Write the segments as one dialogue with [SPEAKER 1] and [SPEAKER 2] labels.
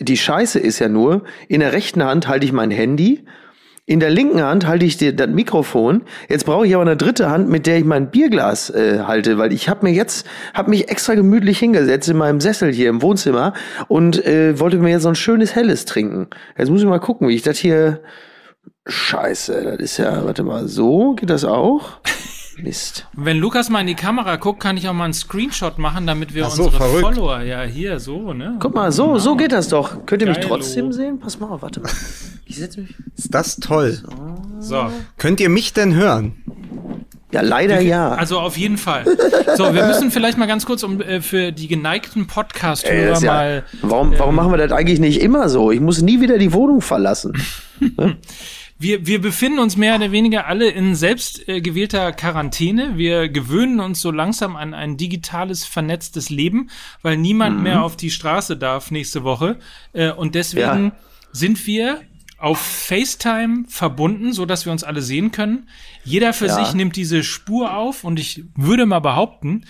[SPEAKER 1] die Scheiße ist ja nur, in der rechten Hand halte ich mein Handy, in der linken Hand halte ich das Mikrofon. Jetzt brauche ich aber eine dritte Hand, mit der ich mein Bierglas äh, halte, weil ich habe mir jetzt, habe mich extra gemütlich hingesetzt in meinem Sessel hier im Wohnzimmer und äh, wollte mir jetzt so ein schönes Helles trinken. Jetzt muss ich mal gucken, wie ich das hier. Scheiße, das ist ja, warte mal, so geht das auch? Mist.
[SPEAKER 2] Wenn Lukas mal in die Kamera guckt, kann ich auch mal einen Screenshot machen, damit wir
[SPEAKER 3] so,
[SPEAKER 2] unsere
[SPEAKER 3] verrückt.
[SPEAKER 2] Follower ja hier so, ne?
[SPEAKER 1] Guck mal, so, so geht das doch. Könnt ihr mich
[SPEAKER 2] Geilo.
[SPEAKER 1] trotzdem sehen? Pass mal auf, warte mal. Ich setze mich.
[SPEAKER 3] Ist das toll?
[SPEAKER 2] So.
[SPEAKER 3] Könnt ihr mich denn hören?
[SPEAKER 1] Ja, leider ja.
[SPEAKER 2] Also auf jeden Fall. So, wir müssen vielleicht mal ganz kurz um äh, für die geneigten Podcast-Hörer
[SPEAKER 1] ja,
[SPEAKER 2] mal.
[SPEAKER 1] warum, warum machen wir das eigentlich nicht immer so? Ich muss nie wieder die Wohnung verlassen.
[SPEAKER 2] Wir, wir befinden uns mehr oder weniger alle in selbst äh, gewählter Quarantäne. Wir gewöhnen uns so langsam an ein digitales, vernetztes Leben, weil niemand mehr auf die Straße darf nächste Woche. Äh, und deswegen
[SPEAKER 1] Ja.
[SPEAKER 2] sind wir auf FaceTime verbunden, so dass wir uns alle sehen können. Jeder für
[SPEAKER 1] Ja.
[SPEAKER 2] sich nimmt diese Spur auf und ich würde mal behaupten,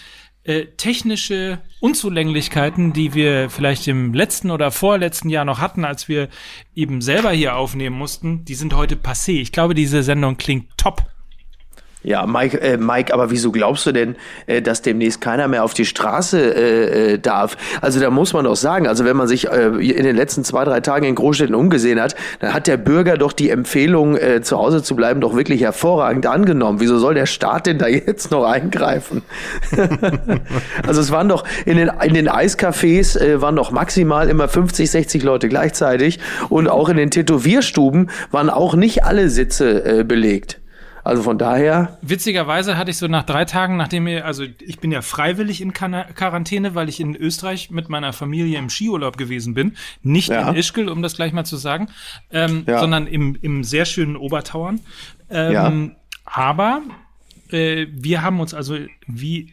[SPEAKER 2] äh, technische Unzulänglichkeiten, die wir vielleicht im letzten oder vorletzten Jahr noch hatten, als wir eben selber hier aufnehmen mussten, die sind heute passé. Ich glaube, diese Sendung klingt top.
[SPEAKER 1] Ja, Mike, äh, Mike, aber wieso glaubst du denn, äh, dass demnächst keiner mehr auf die Straße äh, äh, darf? Also da muss man doch sagen, also wenn man sich äh, in den letzten zwei, drei Tagen in Großstädten umgesehen hat, dann hat der Bürger doch die Empfehlung, äh, zu Hause zu bleiben, doch wirklich hervorragend angenommen. Wieso soll der Staat denn da jetzt noch eingreifen? also es waren doch in den, in den Eiscafés äh, waren doch maximal immer 50, 60 Leute gleichzeitig und auch in den Tätowierstuben waren auch nicht alle Sitze äh, belegt. Also von daher,
[SPEAKER 2] Witzigerweise hatte ich so nach drei Tagen, nachdem wir, also ich bin ja freiwillig in Quarantäne, weil ich in Österreich mit meiner Familie im Skiurlaub gewesen bin. Nicht
[SPEAKER 1] Ja.
[SPEAKER 2] in Ischgl, um das gleich mal zu sagen, ähm,
[SPEAKER 1] Ja.
[SPEAKER 2] sondern im, im sehr schönen Obertauern. Ähm,
[SPEAKER 1] Ja.
[SPEAKER 2] Aber äh, wir haben uns also, wie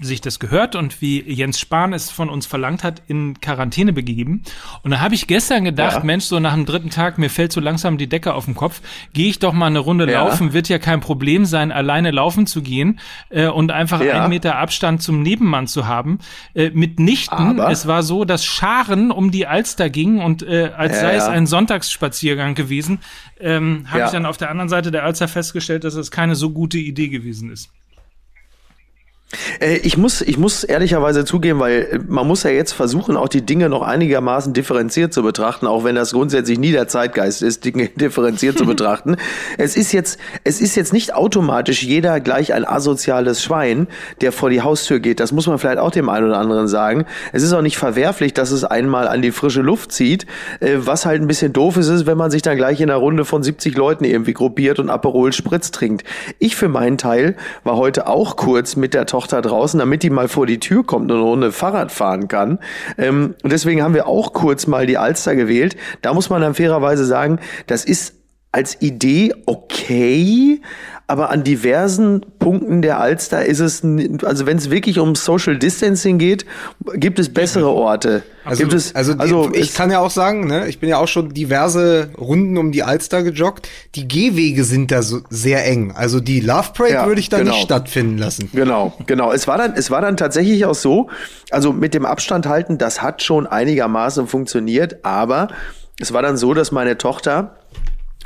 [SPEAKER 2] sich das gehört und wie Jens Spahn es von uns verlangt hat, in Quarantäne begeben. Und da habe ich gestern gedacht,
[SPEAKER 1] Ja.
[SPEAKER 2] Mensch, so nach dem dritten Tag, mir fällt so langsam die Decke auf den Kopf, gehe ich doch mal eine Runde
[SPEAKER 1] Ja.
[SPEAKER 2] laufen, wird ja kein Problem sein, alleine laufen zu gehen äh, und einfach
[SPEAKER 1] Ja.
[SPEAKER 2] einen Meter Abstand zum Nebenmann zu haben. Äh, mitnichten,
[SPEAKER 1] Aber-
[SPEAKER 2] es war so, dass Scharen um die Alster gingen und äh, als sei es ein Sonntagsspaziergang gewesen, ähm, habe ich dann auf der anderen Seite der Alster festgestellt, dass es keine so gute Idee gewesen ist.
[SPEAKER 1] Äh, ich muss, ich muss ehrlicherweise zugeben, weil man muss ja jetzt versuchen, auch die Dinge noch einigermaßen differenziert zu betrachten, auch wenn das grundsätzlich nie der Zeitgeist ist, Dinge differenziert zu betrachten. Es ist jetzt, es ist jetzt nicht automatisch jeder gleich ein asoziales Schwein, der vor die Haustür geht. Das muss man vielleicht auch dem einen oder anderen sagen. Es ist auch nicht verwerflich, dass es einmal an die frische Luft zieht. Äh, was halt ein bisschen doof ist, ist, wenn man sich dann gleich in einer Runde von 70 Leuten irgendwie gruppiert und Aperol Spritz trinkt. Ich für meinen Teil war heute auch kurz mit der Tochter draußen, damit die mal vor die Tür kommt und Runde Fahrrad fahren kann. Ähm, deswegen haben wir auch kurz mal die Alster gewählt. Da muss man dann fairerweise sagen, das ist als Idee okay, aber an diversen Punkten der Alster ist es, also wenn es wirklich um Social Distancing geht, gibt es bessere Orte.
[SPEAKER 3] Also,
[SPEAKER 1] gibt es,
[SPEAKER 3] also, die,
[SPEAKER 1] also
[SPEAKER 3] ich kann ja auch sagen, ne, ich bin ja auch schon diverse Runden um die Alster gejoggt. Die Gehwege sind da so sehr eng. Also die Love Parade
[SPEAKER 1] Ja,
[SPEAKER 3] würde ich da
[SPEAKER 1] genau.
[SPEAKER 3] nicht stattfinden lassen.
[SPEAKER 1] Genau, genau. Es war dann, es war dann tatsächlich auch so, also mit dem Abstand halten, das hat schon einigermaßen funktioniert, aber es war dann so, dass meine Tochter,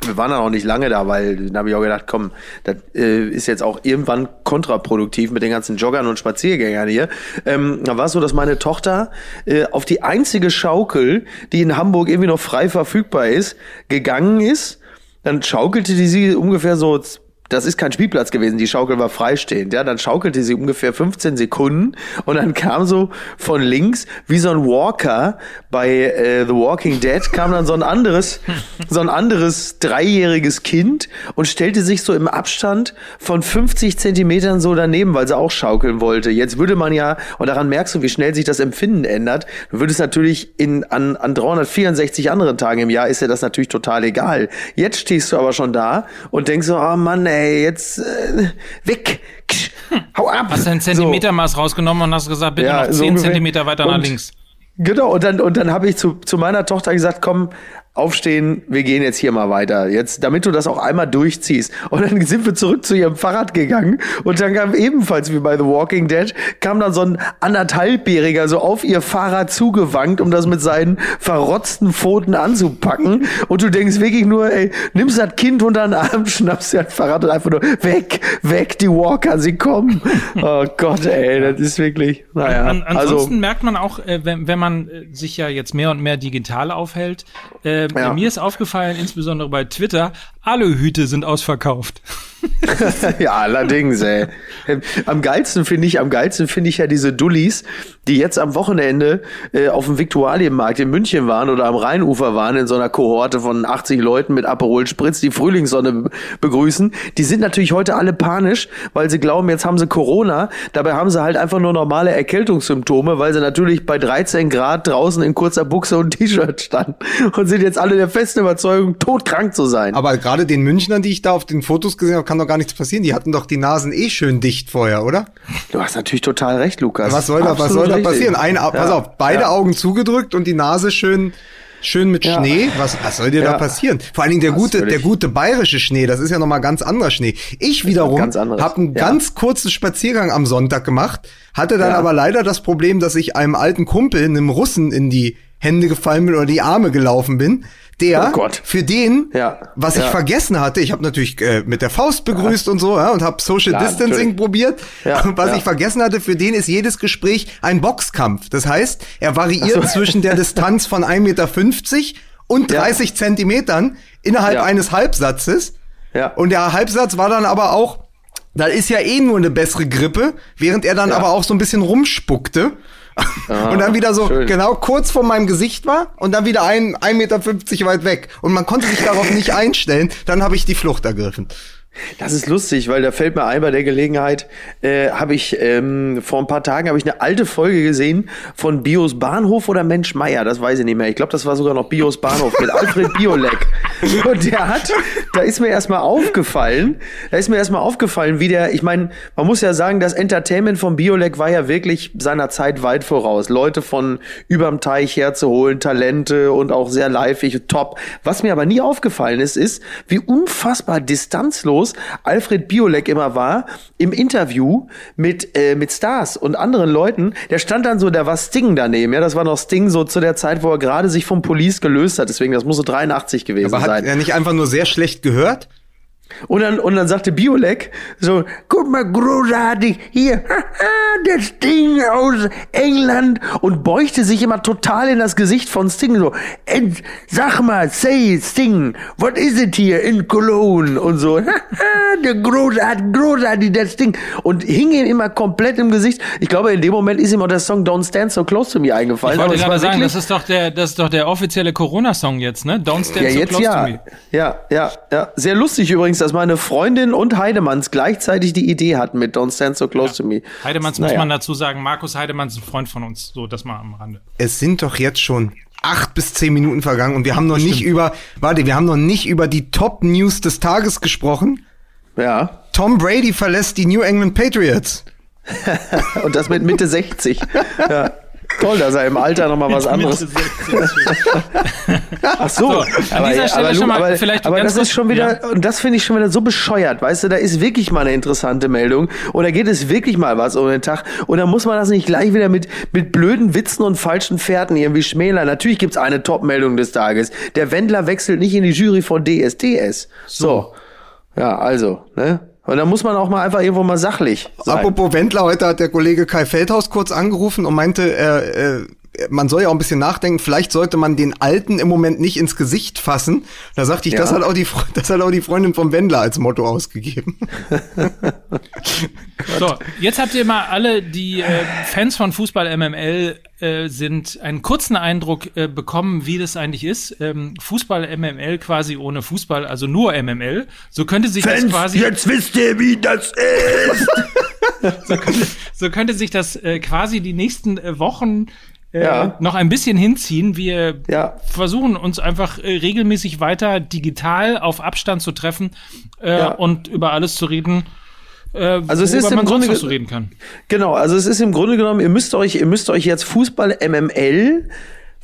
[SPEAKER 1] wir waren dann auch nicht lange da, weil dann habe ich auch gedacht, komm, das äh, ist jetzt auch irgendwann kontraproduktiv mit den ganzen Joggern und Spaziergängern hier. Ähm, da war es so, dass meine Tochter äh, auf die einzige Schaukel, die in Hamburg irgendwie noch frei verfügbar ist, gegangen ist. Dann schaukelte die sie ungefähr so das ist kein Spielplatz gewesen, die Schaukel war freistehend, ja, dann schaukelte sie ungefähr 15 Sekunden und dann kam so von links, wie so ein Walker bei äh, The Walking Dead, kam dann so ein anderes, so ein anderes dreijähriges Kind und stellte sich so im Abstand von 50 Zentimetern so daneben, weil sie auch schaukeln wollte. Jetzt würde man ja, und daran merkst du, wie schnell sich das Empfinden ändert, du würdest natürlich in, an, an 364 anderen Tagen im Jahr ist dir das natürlich total egal. Jetzt stehst du aber schon da und denkst so, oh Mann, ey, jetzt äh, weg, Ksch, hau ab.
[SPEAKER 2] Hast dein
[SPEAKER 1] So.
[SPEAKER 2] Zentimetermaß rausgenommen und hast gesagt, bitte
[SPEAKER 1] Ja,
[SPEAKER 2] noch
[SPEAKER 1] so
[SPEAKER 2] 10
[SPEAKER 1] ungefähr.
[SPEAKER 2] Zentimeter weiter nach
[SPEAKER 1] Und-
[SPEAKER 2] links.
[SPEAKER 1] Genau, und dann, und dann habe ich zu, zu meiner Tochter gesagt, komm, aufstehen, wir gehen jetzt hier mal weiter. Jetzt, damit du das auch einmal durchziehst. Und dann sind wir zurück zu ihrem Fahrrad gegangen und dann kam ebenfalls wie bei The Walking Dead, kam dann so ein anderthalbjähriger so auf ihr Fahrrad zugewankt, um das mit seinen verrotzten Pfoten anzupacken. Und du denkst wirklich nur, ey, nimmst das Kind unter den Arm, schnappst dir das Fahrrad und einfach nur weg, weg, die Walker, sie kommen. Oh Gott, ey, das ist wirklich, naja.
[SPEAKER 2] An, ansonsten also, merkt man auch, äh, wenn, wenn man äh, sich ja jetzt mehr und mehr digital aufhält, äh, ja. Mir ist aufgefallen, insbesondere bei Twitter, alle Hüte sind ausverkauft.
[SPEAKER 1] ja, allerdings, ey. Am geilsten finde ich, am geilsten finde ich ja diese Dullis, die jetzt am Wochenende äh, auf dem Viktualienmarkt in München waren oder am Rheinufer waren in so einer Kohorte von 80 Leuten mit Aperol Spritz, die Frühlingssonne begrüßen. Die sind natürlich heute alle panisch, weil sie glauben, jetzt haben sie Corona. Dabei haben sie halt einfach nur normale Erkältungssymptome, weil sie natürlich bei 13 Grad draußen in kurzer Buchse und T-Shirt standen und sind jetzt alle der festen Überzeugung, todkrank zu sein.
[SPEAKER 3] Aber gerade den Münchnern, die ich da auf den Fotos gesehen habe, kann doch gar nichts passieren. Die hatten doch die Nasen eh schön dicht vorher, oder?
[SPEAKER 1] Du hast natürlich total recht, Lukas.
[SPEAKER 3] Was soll da, was soll da passieren? Ein, ja, pass auf, beide ja. Augen zugedrückt und die Nase schön schön mit ja. Schnee. Was, was soll dir ja. da passieren? Vor allen Dingen der gute, der gute bayerische Schnee, das ist ja nochmal ganz anderer Schnee. Ich wiederum habe einen ja. ganz kurzen Spaziergang am Sonntag gemacht, hatte dann aber leider das Problem, dass ich einem alten Kumpel, einem Russen, in die Hände gefallen bin oder die Arme gelaufen bin der oh für den, ja, was ja. ich vergessen hatte, ich habe natürlich äh, mit der Faust begrüßt ja. und so ja, und habe Social Distancing natürlich. probiert. und was ich vergessen hatte, für den ist jedes Gespräch ein Boxkampf. Das heißt, er variiert so. zwischen der Distanz von 1,50 Meter und 30 Zentimetern innerhalb eines Halbsatzes. Ja. Und der Halbsatz war dann aber auch, da ist ja eh nur eine bessere Grippe, während er dann aber auch so ein bisschen rumspuckte. Ah, und dann wieder so schön. genau kurz vor meinem Gesicht war und dann wieder ein, 1,50 Meter weit weg. Und man konnte sich darauf nicht einstellen. Dann habe ich die Flucht ergriffen.
[SPEAKER 1] Das ist lustig, weil da fällt mir ein bei der Gelegenheit, äh, habe ich ähm, vor ein paar Tagen habe ich eine alte Folge gesehen von Bios Bahnhof oder Mensch Meier, das weiß ich nicht mehr. Ich glaube, das war sogar noch Bios Bahnhof mit Alfred Biolek. Und der hat, da ist mir erstmal aufgefallen, da ist mir erstmal aufgefallen, wie der, ich meine, man muss ja sagen, das Entertainment von Biolek war ja wirklich seiner Zeit weit voraus. Leute von überm Teich herzuholen, Talente und auch sehr liveig, top. Was mir aber nie aufgefallen ist, ist, wie unfassbar distanzlos groß Alfred Biolek immer war im Interview mit, äh, mit Stars und anderen Leuten. Der stand dann so, der war Sting daneben. Ja, das war noch Sting so zu der Zeit, wo er gerade sich vom Police gelöst hat. Deswegen, das muss so 83 gewesen
[SPEAKER 3] Aber
[SPEAKER 1] sein.
[SPEAKER 3] Hat er nicht einfach nur sehr schlecht gehört?
[SPEAKER 1] Und dann, und dann sagte Biolek so, guck mal, großartig, hier, der Sting aus England und beuchte sich immer total in das Gesicht von Sting, so, sag mal, say, Sting, what is it here in Cologne? Und so, der großartig, großartig, der Sting. Und hing ihm immer komplett im Gesicht. Ich glaube, in dem Moment ist ihm auch der Song Don't Stand So Close to Me eingefallen.
[SPEAKER 2] Ich wollte gerade sagen, das ist doch der, das ist doch der offizielle Corona-Song jetzt, ne? Don't Stand
[SPEAKER 1] ja,
[SPEAKER 2] So Close
[SPEAKER 1] ja.
[SPEAKER 2] to Me.
[SPEAKER 1] Ja, ja, ja. Sehr lustig übrigens, dass meine Freundin und Heidemanns gleichzeitig die Idee hatten mit Don't Stand So Close ja. to Me.
[SPEAKER 2] Heidemanns naja. muss man dazu sagen, Markus Heidemanns ist ein Freund von uns, so das mal am Rande.
[SPEAKER 3] Es sind doch jetzt schon acht bis zehn Minuten vergangen und wir haben noch nicht über, warte, wir haben noch nicht über die Top News des Tages gesprochen.
[SPEAKER 1] Ja.
[SPEAKER 3] Tom Brady verlässt die New England Patriots.
[SPEAKER 1] und das mit Mitte 60. ja. Toll, dass er im Alter noch mal was anderes. Ach so, so an
[SPEAKER 2] aber, dieser Stelle aber, schon mal aber, vielleicht
[SPEAKER 1] aber das ist schon wieder ja. und das finde ich schon wieder so bescheuert, weißt du, da ist wirklich mal eine interessante Meldung und da geht es wirklich mal was um den Tag und da muss man das nicht gleich wieder mit mit blöden Witzen und falschen Fährten irgendwie schmälern. Natürlich gibt's eine Top-Meldung des Tages. Der Wendler wechselt nicht in die Jury von DSDS. So. so. Ja, also, ne? Und da muss man auch mal einfach irgendwo mal sachlich sein.
[SPEAKER 3] Apropos Wendler, heute hat der Kollege Kai Feldhaus kurz angerufen und meinte, äh, äh, man soll ja auch ein bisschen nachdenken, vielleicht sollte man den Alten im Moment nicht ins Gesicht fassen. Da sagte ich, ja. das, hat auch die, das hat auch die Freundin vom Wendler als Motto ausgegeben.
[SPEAKER 2] so, jetzt habt ihr mal alle, die äh, Fans von Fußball MML äh, sind, einen kurzen Eindruck äh, bekommen, wie das eigentlich ist. Ähm, Fußball MML quasi ohne Fußball, also nur MML. So könnte sich Fans, das quasi...
[SPEAKER 1] Jetzt wisst ihr, wie das ist!
[SPEAKER 2] so, könnte, so könnte sich das äh, quasi die nächsten äh, Wochen äh, ja. noch ein bisschen hinziehen. Wir ja. versuchen uns einfach äh, regelmäßig weiter digital auf Abstand zu treffen äh, ja. und über alles zu reden.
[SPEAKER 1] Äh, also es ist im Grunde
[SPEAKER 2] so reden kann.
[SPEAKER 1] Genau, also es ist im Grunde genommen, ihr müsst euch, ihr müsst euch jetzt Fußball MML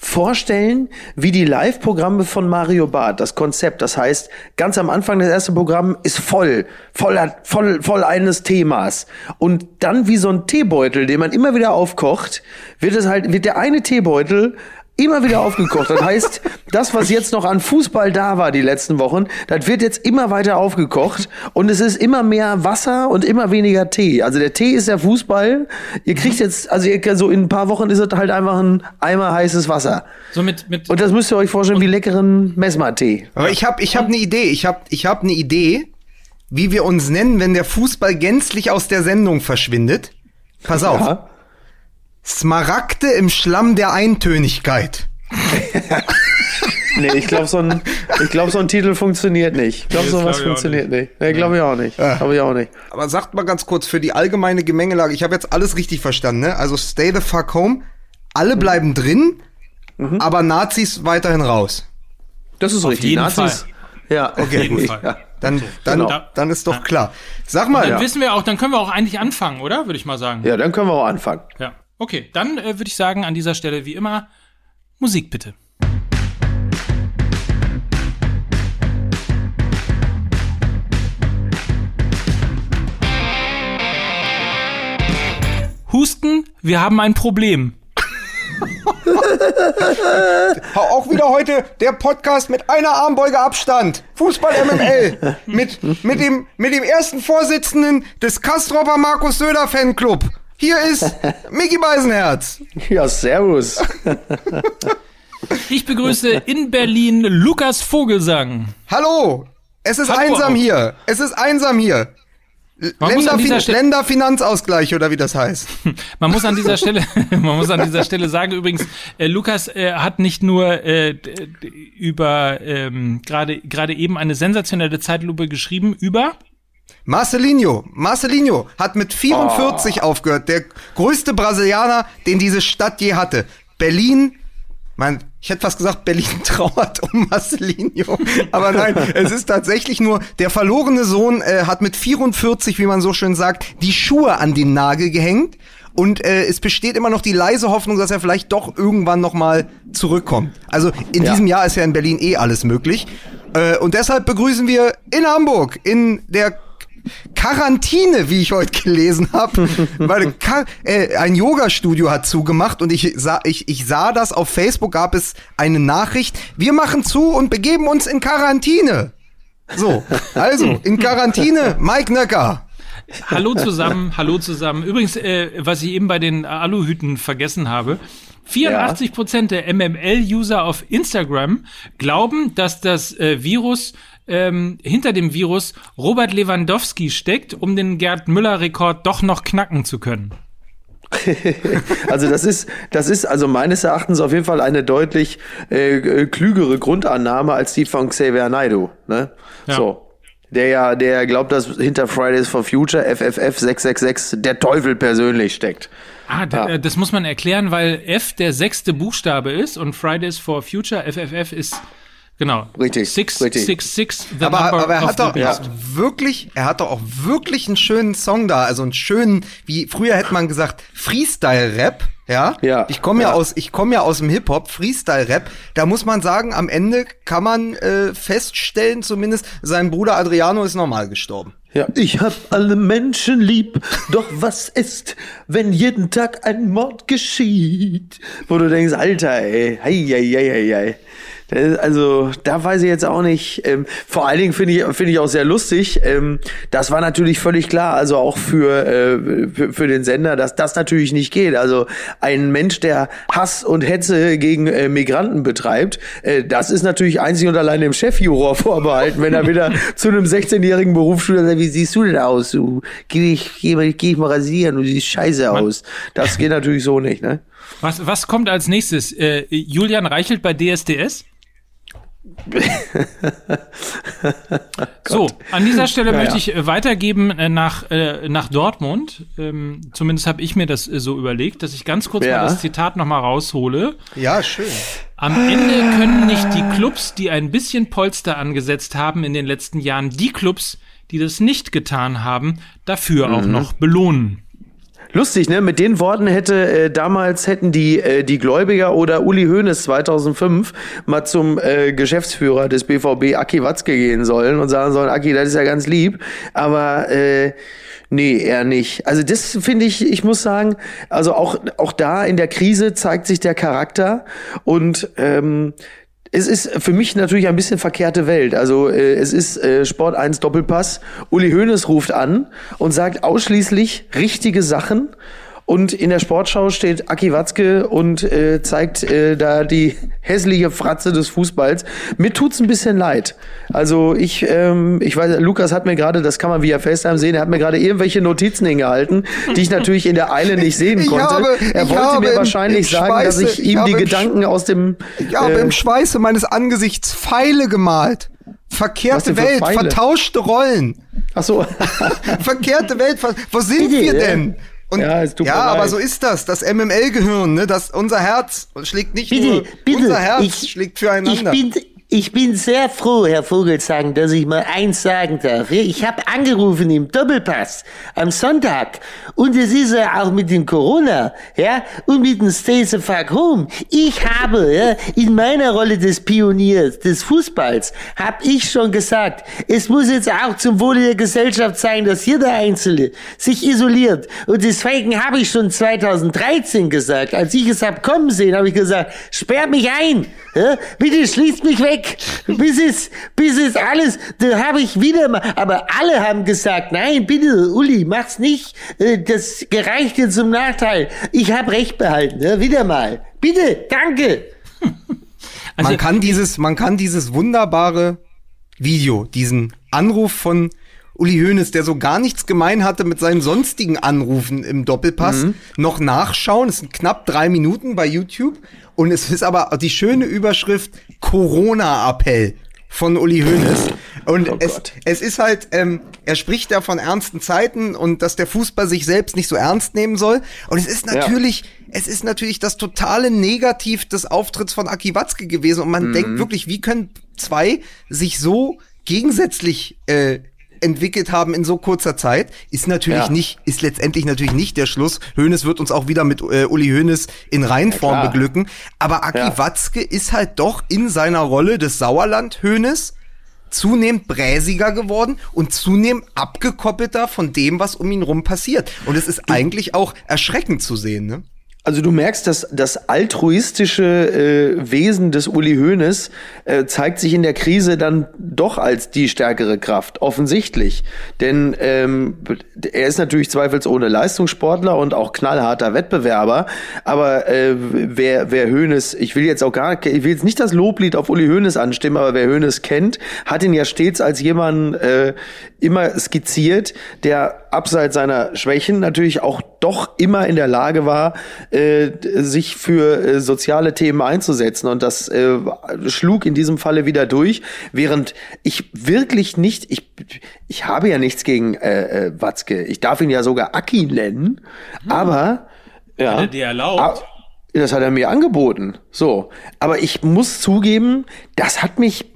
[SPEAKER 1] vorstellen wie die Live-Programme von Mario Barth, das Konzept. Das heißt, ganz am Anfang das erste Programm ist voll, voll, voll, voll eines Themas. Und dann wie so ein Teebeutel, den man immer wieder aufkocht, wird es halt, wird der eine Teebeutel immer wieder aufgekocht. Das heißt, das, was jetzt noch an Fußball da war die letzten Wochen, das wird jetzt immer weiter aufgekocht und es ist immer mehr Wasser und immer weniger Tee. Also der Tee ist der Fußball. Ihr kriegt jetzt, also ihr, so in ein paar Wochen ist es halt einfach ein Eimer heißes Wasser.
[SPEAKER 2] So mit, mit
[SPEAKER 1] und das müsst ihr euch vorstellen wie leckeren Mesmer-Tee.
[SPEAKER 3] Aber ich habe ich hab eine Idee. Ich habe ich hab eine Idee, wie wir uns nennen, wenn der Fußball gänzlich aus der Sendung verschwindet. Pass auf. Ja. Smaragde im Schlamm der Eintönigkeit.
[SPEAKER 1] nee, ich glaube, so, ein, glaub, so ein Titel funktioniert nicht. Ich glaube, nee, sowas glaub funktioniert nicht. nicht. Nee, glaube ich auch nicht. Ja. Glaube ich auch nicht.
[SPEAKER 3] Aber sagt mal ganz kurz für die allgemeine Gemengelage. Ich habe jetzt alles richtig verstanden, ne? Also stay the fuck home. Alle bleiben mhm. drin, mhm. aber Nazis weiterhin raus.
[SPEAKER 1] Das ist Auf richtig.
[SPEAKER 2] Jeden Nazis. Fall.
[SPEAKER 3] Ja, okay, gut. Ja. Dann, dann, genau. dann ist doch klar. Sag mal.
[SPEAKER 2] dann ja. wissen wir auch, dann können wir auch eigentlich anfangen, oder? Würde ich mal sagen.
[SPEAKER 1] Ja, dann können wir auch anfangen.
[SPEAKER 2] Ja. Okay, dann äh, würde ich sagen, an dieser Stelle wie immer, Musik bitte. Husten, wir haben ein Problem.
[SPEAKER 3] Auch wieder heute der Podcast mit einer Armbeuge Abstand. Fußball MML. mit, mit, dem, mit dem ersten Vorsitzenden des Kastropper Markus Söder Fanclub. Hier ist Mickey Beisenherz.
[SPEAKER 1] Ja, servus.
[SPEAKER 2] Ich begrüße in Berlin Lukas Vogelsang.
[SPEAKER 3] Hallo. Es ist Hallo einsam auch. hier. Es ist einsam hier. Länderfin Länderfinanzausgleich oder wie das heißt.
[SPEAKER 2] Man muss an dieser Stelle, man muss an dieser Stelle sagen übrigens, äh, Lukas äh, hat nicht nur äh, über ähm, gerade gerade eben eine sensationelle Zeitlupe geschrieben über
[SPEAKER 3] Marcelinho, Marcelinho hat mit 44 oh. aufgehört. Der größte Brasilianer, den diese Stadt je hatte. Berlin, man, ich hätte fast gesagt, Berlin trauert um Marcelinho. Aber nein, es ist tatsächlich nur, der verlorene Sohn äh, hat mit 44, wie man so schön sagt, die Schuhe an den Nagel gehängt. Und äh, es besteht immer noch die leise Hoffnung, dass er vielleicht doch irgendwann noch mal zurückkommt. Also in ja. diesem Jahr ist ja in Berlin eh alles möglich. Äh, und deshalb begrüßen wir in Hamburg, in der Quarantine, wie ich heute gelesen habe, weil äh, ein Yoga-Studio hat zugemacht und ich sah, ich, ich sah das auf Facebook, gab es eine Nachricht, wir machen zu und begeben uns in Quarantine. So, also, in Quarantine, Mike Nöcker.
[SPEAKER 2] Hallo zusammen, hallo zusammen. Übrigens, äh, was ich eben bei den Aluhüten vergessen habe, 84 Prozent der MML-User auf Instagram glauben, dass das äh, Virus ähm, hinter dem Virus Robert Lewandowski steckt, um den Gerd Müller-Rekord doch noch knacken zu können.
[SPEAKER 1] also das ist, das ist also meines Erachtens auf jeden Fall eine deutlich äh, klügere Grundannahme als die von Xavier Naidoo. Ne? Ja. So. Der ja, der glaubt, dass hinter Fridays for Future FFF 666 der Teufel persönlich steckt.
[SPEAKER 2] Ah, ja. Äh, das muss man erklären, weil F der sechste Buchstabe ist und Fridays for Future FFF ist Genau.
[SPEAKER 1] Richtig.
[SPEAKER 2] Six,
[SPEAKER 1] richtig.
[SPEAKER 2] six, six,
[SPEAKER 3] the aber, aber er hat doch ja, wirklich, er hat doch auch wirklich einen schönen Song da, also einen schönen, wie früher hätte man gesagt, Freestyle-Rap. Ja,
[SPEAKER 1] ja.
[SPEAKER 3] Ich komme ja. ja aus, ich komme ja aus dem Hip Hop, Freestyle Rap. Da muss man sagen, am Ende kann man äh, feststellen, zumindest sein Bruder Adriano ist normal gestorben.
[SPEAKER 1] Ja, ich hab alle Menschen lieb, doch was ist, wenn jeden Tag ein Mord geschieht? Wo du denkst, Alter, ey, hei, hei, hei, hei. Also da weiß ich jetzt auch nicht. Ähm, vor allen Dingen finde ich finde ich auch sehr lustig. Ähm, das war natürlich völlig klar, also auch für, äh, für für den Sender, dass das natürlich nicht geht. Also ein Mensch, der Hass und Hetze gegen äh, Migranten betreibt, äh, das ist natürlich einzig und allein dem Chefjuror vorbehalten, wenn er wieder zu einem 16-jährigen Berufsschüler sagt, wie siehst du denn aus? Du geh ich geh, mal, geh ich mal rasieren, du siehst scheiße aus. Das geht natürlich so nicht, ne?
[SPEAKER 2] Was was kommt als nächstes? Äh, Julian Reichelt bei DSDS? So, an dieser Stelle ja, möchte ich äh, weitergeben äh, nach, äh, nach Dortmund. Ähm, zumindest habe ich mir das äh, so überlegt, dass ich ganz kurz ja. mal das Zitat nochmal raushole.
[SPEAKER 3] Ja, schön.
[SPEAKER 2] Am Ende können nicht die Clubs, die ein bisschen Polster angesetzt haben in den letzten Jahren, die Clubs, die das nicht getan haben, dafür mhm. auch noch belohnen.
[SPEAKER 1] Lustig, ne? Mit den Worten hätte äh, damals hätten die äh, die Gläubiger oder Uli Hoeneß 2005 mal zum äh, Geschäftsführer des BVB Aki Watzke gehen sollen und sagen sollen, Aki, das ist ja ganz lieb, aber äh, Nee, eher nicht. Also das finde ich, ich muss sagen, also auch, auch da in der Krise zeigt sich der Charakter und ähm, es ist für mich natürlich ein bisschen verkehrte Welt. Also äh, es ist äh, Sport 1 Doppelpass. Uli Hoeneß ruft an und sagt ausschließlich richtige Sachen und in der Sportschau steht Aki Watzke und äh, zeigt äh, da die hässliche Fratze des Fußballs. Mir tut's ein bisschen leid. Also ich, ähm, ich weiß, Lukas hat mir gerade, das kann man via FaceTime sehen, er hat mir gerade irgendwelche Notizen hingehalten, die ich natürlich in der Eile nicht sehen konnte. Habe, er wollte mir wahrscheinlich im sagen, Schweiße, dass ich ihm ich die Gedanken aus dem.
[SPEAKER 3] Ich habe äh, im Schweiße meines Angesichts Pfeile gemalt. Verkehrte Welt, Pfeile? vertauschte Rollen.
[SPEAKER 1] Ach so.
[SPEAKER 3] Verkehrte Welt, wo sind Bitte, wir denn? Und ja, ja aber so ist das, das MML-Gehirn, ne? Das unser Herz schlägt nicht bitte, nur, bitte, unser Herz ich, schlägt füreinander.
[SPEAKER 4] Ich bin, ich bin sehr froh, Herr Vogelsang, dass ich mal eins sagen darf. Ich habe angerufen im Doppelpass am Sonntag und es ist ja auch mit dem Corona ja, und mit dem Stay the Fuck Home. Ich habe ja, in meiner Rolle des Pioniers des Fußballs, habe ich schon gesagt, es muss jetzt auch zum Wohle der Gesellschaft sein, dass jeder Einzelne sich isoliert. Und deswegen habe ich schon 2013 gesagt, als ich es hab kommen sehen, habe ich gesagt, sperrt mich ein, ja, bitte schließt mich weg bis es, bis es alles, da habe ich wieder mal, aber alle haben gesagt, nein, bitte, Uli, mach's nicht, äh, das gereicht dir zum Nachteil. Ich habe Recht behalten, ne? wieder mal. Bitte, danke.
[SPEAKER 3] Also, man kann dieses, man kann dieses wunderbare Video, diesen Anruf von Uli Hoeneß, der so gar nichts gemein hatte mit seinen sonstigen Anrufen im Doppelpass, mhm. noch nachschauen. Es sind knapp drei Minuten bei YouTube. Und es ist aber die schöne Überschrift Corona-Appell von Uli Hoeneß. Und oh es, es ist halt, ähm, er spricht ja von ernsten Zeiten und dass der Fußball sich selbst nicht so ernst nehmen soll. Und es ist natürlich, ja. es ist natürlich das totale Negativ des Auftritts von Aki Watzke gewesen. Und man mhm. denkt wirklich, wie können zwei sich so gegensätzlich äh, entwickelt haben in so kurzer Zeit, ist natürlich ja. nicht, ist letztendlich natürlich nicht der Schluss. Hönes wird uns auch wieder mit äh, Uli Hönes in Reinform ja, beglücken. Aber Aki ja. Watzke ist halt doch in seiner Rolle des Sauerland Hönes zunehmend bräsiger geworden und zunehmend abgekoppelter von dem, was um ihn rum passiert. Und es ist eigentlich auch erschreckend zu sehen, ne?
[SPEAKER 1] Also du merkst, dass das altruistische äh, Wesen des Uli Hoeneß äh, zeigt sich in der Krise dann doch als die stärkere Kraft, offensichtlich. Denn ähm, er ist natürlich zweifelsohne Leistungssportler und auch knallharter Wettbewerber. Aber äh, wer, wer Hoeneß, ich will jetzt auch gar, ich will jetzt nicht das Loblied auf Uli Hoeneß anstimmen, aber wer Hoeneß kennt, hat ihn ja stets als jemand äh, immer skizziert, der abseits seiner Schwächen natürlich auch doch immer in der Lage war, äh, sich für äh, soziale Themen einzusetzen. Und das äh, schlug in diesem Falle wieder durch, während ich wirklich nicht, ich, ich habe ja nichts gegen äh, äh, Watzke. Ich darf ihn ja sogar Aki nennen, hm. aber ja. Hat
[SPEAKER 2] er dir erlaubt?
[SPEAKER 1] Das hat er mir angeboten. So. Aber ich muss zugeben, das hat mich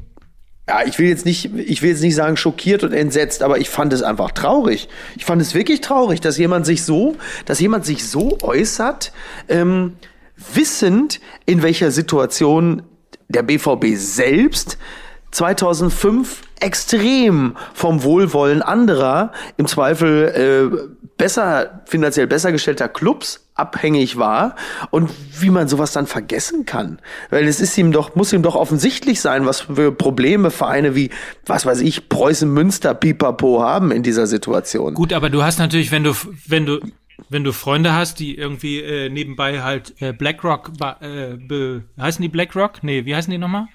[SPEAKER 1] ja, ich will jetzt nicht, ich will jetzt nicht sagen schockiert und entsetzt, aber ich fand es einfach traurig. Ich fand es wirklich traurig, dass jemand sich so, dass jemand sich so äußert, ähm, wissend, in welcher Situation der BVB selbst 2005 extrem vom Wohlwollen anderer, im Zweifel äh, besser, finanziell besser gestellter Clubs abhängig war und wie man sowas dann vergessen kann. Weil es ist ihm doch, muss ihm doch offensichtlich sein, was für Probleme Vereine wie, was weiß ich, Preußen Münster, Pipapo haben in dieser Situation.
[SPEAKER 2] Gut, aber du hast natürlich, wenn du, wenn du, wenn du Freunde hast, die irgendwie äh, nebenbei halt äh, BlackRock, äh, be, heißen die BlackRock? Nee, wie heißen die nochmal?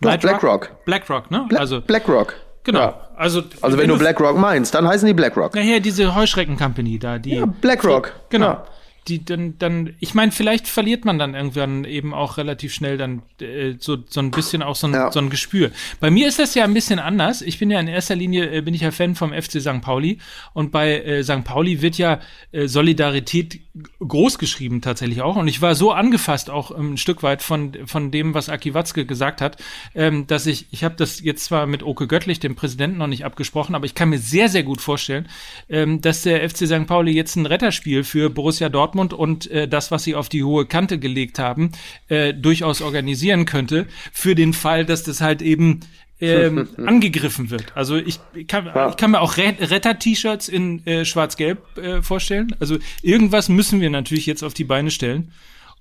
[SPEAKER 1] BlackRock.
[SPEAKER 2] BlackRock, ne?
[SPEAKER 1] Bla also BlackRock.
[SPEAKER 2] Genau. Ja.
[SPEAKER 1] Also, also wenn, wenn du BlackRock meinst, dann heißen die BlackRock.
[SPEAKER 2] Ja, hier diese Heuschrecken-Company da, die. Ja,
[SPEAKER 1] BlackRock.
[SPEAKER 2] Genau. Ja die dann, dann, ich meine, vielleicht verliert man dann irgendwann eben auch relativ schnell dann äh, so, so ein bisschen auch so ein, ja. so ein Gespür. Bei mir ist das ja ein bisschen anders. Ich bin ja in erster Linie, äh, bin ich ja Fan vom FC St. Pauli und bei äh, St. Pauli wird ja äh, Solidarität groß geschrieben tatsächlich auch. Und ich war so angefasst auch ein Stück weit von, von dem, was Aki Watzke gesagt hat, ähm, dass ich, ich habe das jetzt zwar mit Oke Göttlich, dem Präsidenten, noch nicht abgesprochen, aber ich kann mir sehr, sehr gut vorstellen, ähm, dass der FC St. Pauli jetzt ein Retterspiel für Borussia Dortmund und äh, das, was sie auf die hohe Kante gelegt haben, äh, durchaus organisieren könnte, für den Fall, dass das halt eben ähm, angegriffen wird. Also ich, kann, ja. ich kann mir auch Retter-T-Shirts in äh, Schwarz-Gelb äh, vorstellen. Also irgendwas müssen wir natürlich jetzt auf die Beine stellen.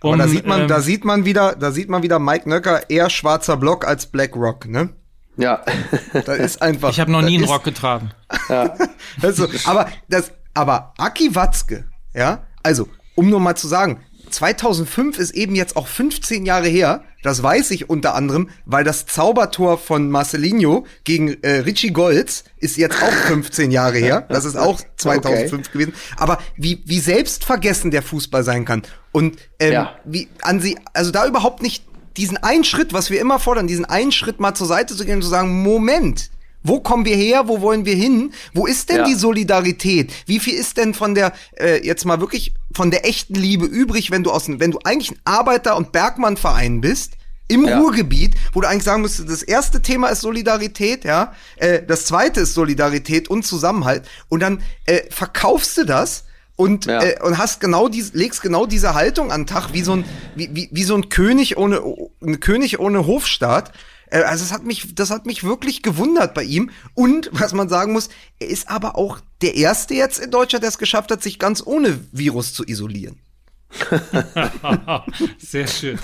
[SPEAKER 3] Um, Aber da sieht man, ähm, da sieht man wieder, da sieht man wieder Mike Nöcker eher schwarzer Block als Black Rock, ne?
[SPEAKER 1] Ja.
[SPEAKER 3] da ist einfach.
[SPEAKER 2] Ich habe noch nie einen Rock getragen.
[SPEAKER 3] Ja. also, aber das, aber Aki Watzke, ja, also um nur mal zu sagen, 2005 ist eben jetzt auch 15 Jahre her. Das weiß ich unter anderem, weil das Zaubertor von Marcelinho gegen äh, Richie Golds ist jetzt auch 15 Jahre her. Das ist auch 2005 okay. gewesen. Aber wie, wie selbstvergessen der Fußball sein kann. Und ähm, ja. wie an sie, also da überhaupt nicht diesen einen Schritt, was wir immer fordern, diesen einen Schritt mal zur Seite zu gehen und zu sagen, Moment, wo kommen wir her? Wo wollen wir hin? Wo ist denn ja. die Solidarität? Wie viel ist denn von der, äh, jetzt mal wirklich von der echten Liebe übrig, wenn du aus, wenn du eigentlich ein Arbeiter- und Bergmannverein bist? Im ja. Ruhrgebiet, wo du eigentlich sagen müsstest, das erste Thema ist Solidarität, ja, äh, das zweite ist Solidarität und Zusammenhalt, und dann äh, verkaufst du das und ja. äh, und hast genau diese legst genau diese Haltung an den Tag wie so ein wie, wie, wie so ein König ohne ein König ohne Hofstaat also das hat mich, das hat mich wirklich gewundert bei ihm. Und was man sagen muss, er ist aber auch der erste jetzt in Deutschland, der es geschafft hat, sich ganz ohne Virus zu isolieren.
[SPEAKER 2] sehr schön.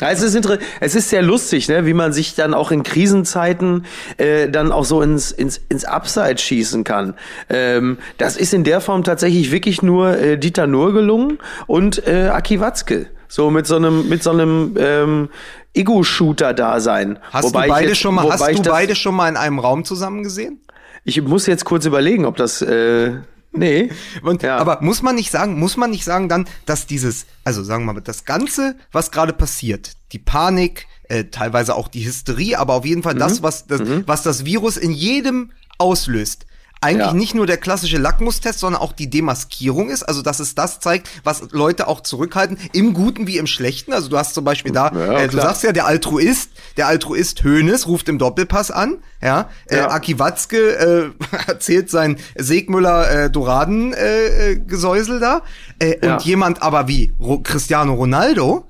[SPEAKER 1] Es, ist es ist sehr lustig, ne, wie man sich dann auch in Krisenzeiten äh, dann auch so ins, ins, ins Upside schießen kann. Ähm, das ist in der Form tatsächlich wirklich nur äh, Dieter Nuhr gelungen und äh, Aki Watzke. So mit so einem, mit so einem ähm, Ego-Shooter da sein.
[SPEAKER 3] Hast wobei du beide jetzt, schon mal, hast du beide schon mal in einem Raum zusammen gesehen?
[SPEAKER 1] Ich muss jetzt kurz überlegen, ob das, äh, nee.
[SPEAKER 3] Und, ja. Aber muss man nicht sagen, muss man nicht sagen dann, dass dieses, also sagen wir mal, das Ganze, was gerade passiert, die Panik, äh, teilweise auch die Hysterie, aber auf jeden Fall mhm. das, was das, mhm. was das Virus in jedem auslöst, eigentlich ja. nicht nur der klassische Lackmustest, sondern auch die Demaskierung ist. Also, dass es das zeigt, was Leute auch zurückhalten, im Guten wie im Schlechten. Also, du hast zum Beispiel da, ja, äh, du sagst ja, der Altruist, der Altruist Hönes ruft im Doppelpass an, ja. Äh, ja. Aki Watzke äh, erzählt sein Segmüller äh, Doraden-Gesäusel äh, da. Äh, Und jemand aber wie Ro Cristiano Ronaldo,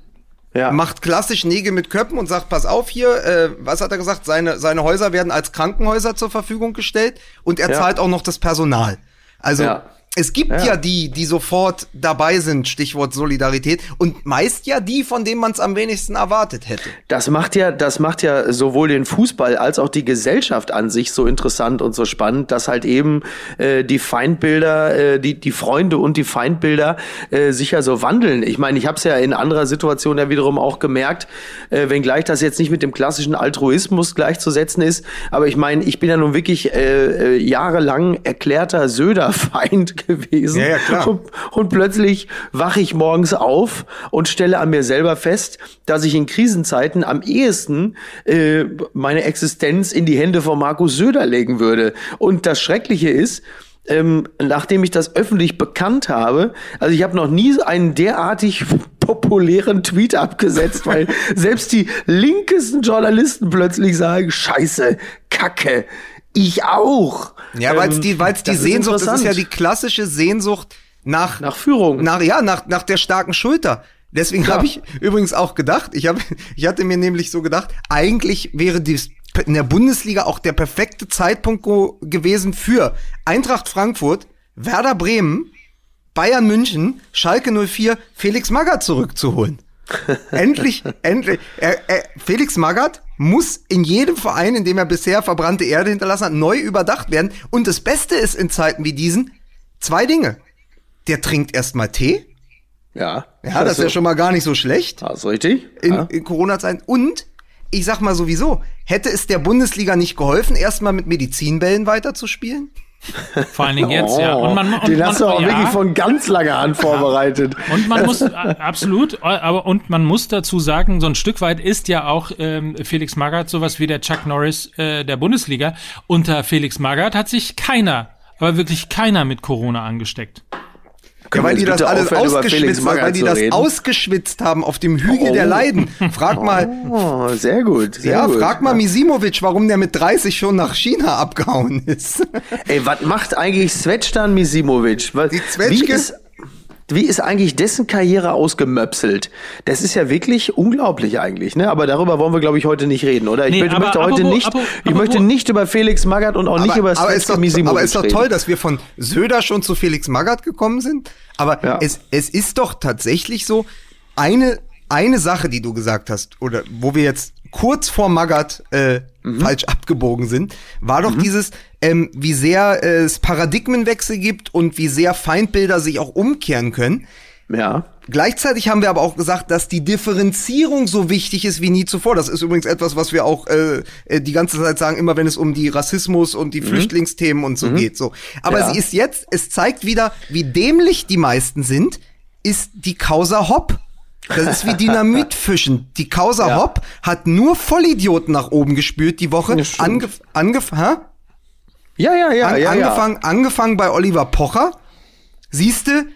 [SPEAKER 3] ja. macht klassisch Nägel mit Köppen und sagt, pass auf hier, äh, was hat er gesagt, seine, seine Häuser werden als Krankenhäuser zur Verfügung gestellt und er ja. zahlt auch noch das Personal. Also ja es gibt ja. ja. die, die sofort dabei sind, Stichwort Solidarität, und meist ja die, von denen man es am wenigsten erwartet hätte.
[SPEAKER 1] Das macht ja, das macht ja sowohl den Fußball als auch die Gesellschaft an sich so interessant und so spannend, dass halt eben äh, die Feindbilder, äh, die, die Freunde und die Feindbilder äh, sich ja so wandeln. Ich meine, ich habe es ja in anderer Situation ja wiederum auch gemerkt, äh, wenngleich das jetzt nicht mit dem klassischen Altruismus gleichzusetzen ist, aber ich meine, ich bin ja nun wirklich äh, äh jahrelang erklärter Söder-Feind gewesen. Ja, ja, klar. Und, und plötzlich wache ich morgens auf und stelle an mir selber fest, dass ich in Krisenzeiten am ehesten äh, meine Existenz in die Hände von Markus Söder legen würde. Und das Schreckliche ist, ähm, nachdem ich das öffentlich bekannt habe, also ich habe noch nie einen derartig populären Tweet abgesetzt, weil selbst die linkesten Journalisten plötzlich sagen, scheiße, Kacke, ich auch.
[SPEAKER 3] Ja, weil es die, weil's die Sehnsucht, das ist ja die klassische Sehnsucht nach
[SPEAKER 1] nach Führung.
[SPEAKER 3] Nach ja, nach nach der starken Schulter. Deswegen ja. habe ich übrigens auch gedacht, ich habe ich hatte mir nämlich so gedacht, eigentlich wäre dies in der Bundesliga auch der perfekte Zeitpunkt gewesen für Eintracht Frankfurt, Werder Bremen, Bayern München, Schalke 04, Felix Magath zurückzuholen. endlich, endlich. Er, er, Felix Magath muss in jedem Verein, in dem er bisher verbrannte Erde hinterlassen hat, neu überdacht werden. Und das Beste ist in Zeiten wie diesen zwei Dinge. Der trinkt erstmal Tee.
[SPEAKER 1] Ja.
[SPEAKER 3] Ja, das ist ja schon mal gar nicht so schlecht.
[SPEAKER 1] Das ist richtig.
[SPEAKER 3] In, ja. in Corona-Zeiten. Und ich sag mal sowieso, hätte es der Bundesliga nicht geholfen, erstmal mit Medizinbällen weiterzuspielen?
[SPEAKER 2] Vor allen Dingen jetzt, oh, ja.
[SPEAKER 1] Und man, und den man, hast du auch ja. wirklich von ganz langer an vorbereitet.
[SPEAKER 2] Und man muss, absolut, aber und man muss dazu sagen, so ein Stück weit ist ja auch ähm, Felix Magath sowas wie der Chuck Norris äh, der Bundesliga. Unter Felix Magath hat sich keiner, aber wirklich keiner mit Corona angesteckt.
[SPEAKER 1] Können
[SPEAKER 3] ja, weil die das alles ausgeschwitzt, weil die das
[SPEAKER 1] reden?
[SPEAKER 3] ausgeschwitzt haben auf dem Hügel
[SPEAKER 1] Oh.
[SPEAKER 3] der Leiden. Frag mal,
[SPEAKER 1] Oh, sehr gut. Sehr
[SPEAKER 3] ja,
[SPEAKER 1] gut.
[SPEAKER 3] frag mal Misimovic, warum der mit 30 schon nach China abgehauen ist.
[SPEAKER 1] Ey, was macht eigentlich Svetschtan Misimovic? Was-
[SPEAKER 3] Die Zwetschge?
[SPEAKER 1] Wie ist, wie ist eigentlich dessen Karriere ausgemöpselt? Das ist ja wirklich unglaublich eigentlich, ne? Aber darüber wollen wir, glaube ich, heute nicht reden, oder? Ich
[SPEAKER 2] Nee,
[SPEAKER 1] möchte,
[SPEAKER 2] aber
[SPEAKER 1] heute
[SPEAKER 2] apropos-
[SPEAKER 1] nicht,
[SPEAKER 2] apropos-
[SPEAKER 1] ich möchte nicht über Felix Magath und auch nicht über
[SPEAKER 3] aber, ist doch, aber ist doch
[SPEAKER 1] reden.
[SPEAKER 3] toll, dass wir von Söder schon zu Felix Magath gekommen sind. Aber
[SPEAKER 1] Ja.
[SPEAKER 3] es, es ist doch tatsächlich so, eine, eine Sache, die du gesagt hast, oder wo wir jetzt kurz vor Magath äh,
[SPEAKER 1] Mhm.
[SPEAKER 3] falsch abgebogen sind, war doch dieses, ähm, wie sehr äh, es Paradigmenwechsel gibt und wie sehr Feindbilder sich auch umkehren können.
[SPEAKER 1] Ja.
[SPEAKER 3] Gleichzeitig haben wir aber auch gesagt, dass die Differenzierung so wichtig ist wie nie zuvor. Das ist übrigens etwas, was wir auch äh, äh, die ganze Zeit sagen, immer wenn es um die Rassismus und die Flüchtlingsthemen und so geht. So, aber
[SPEAKER 1] Ja.
[SPEAKER 3] sie ist jetzt, es zeigt wieder, wie dämlich die meisten sind, ist die Causa Hopp. Das ist wie Dynamitfischen. Die Causa
[SPEAKER 1] Ja.
[SPEAKER 3] Hopp hat nur Vollidioten nach oben gespült die Woche. Angef angef hä?
[SPEAKER 1] Ja, ja, ja,
[SPEAKER 3] An,
[SPEAKER 1] ja,
[SPEAKER 3] angefangen, angefangen bei Oliver Pocher. Siehste,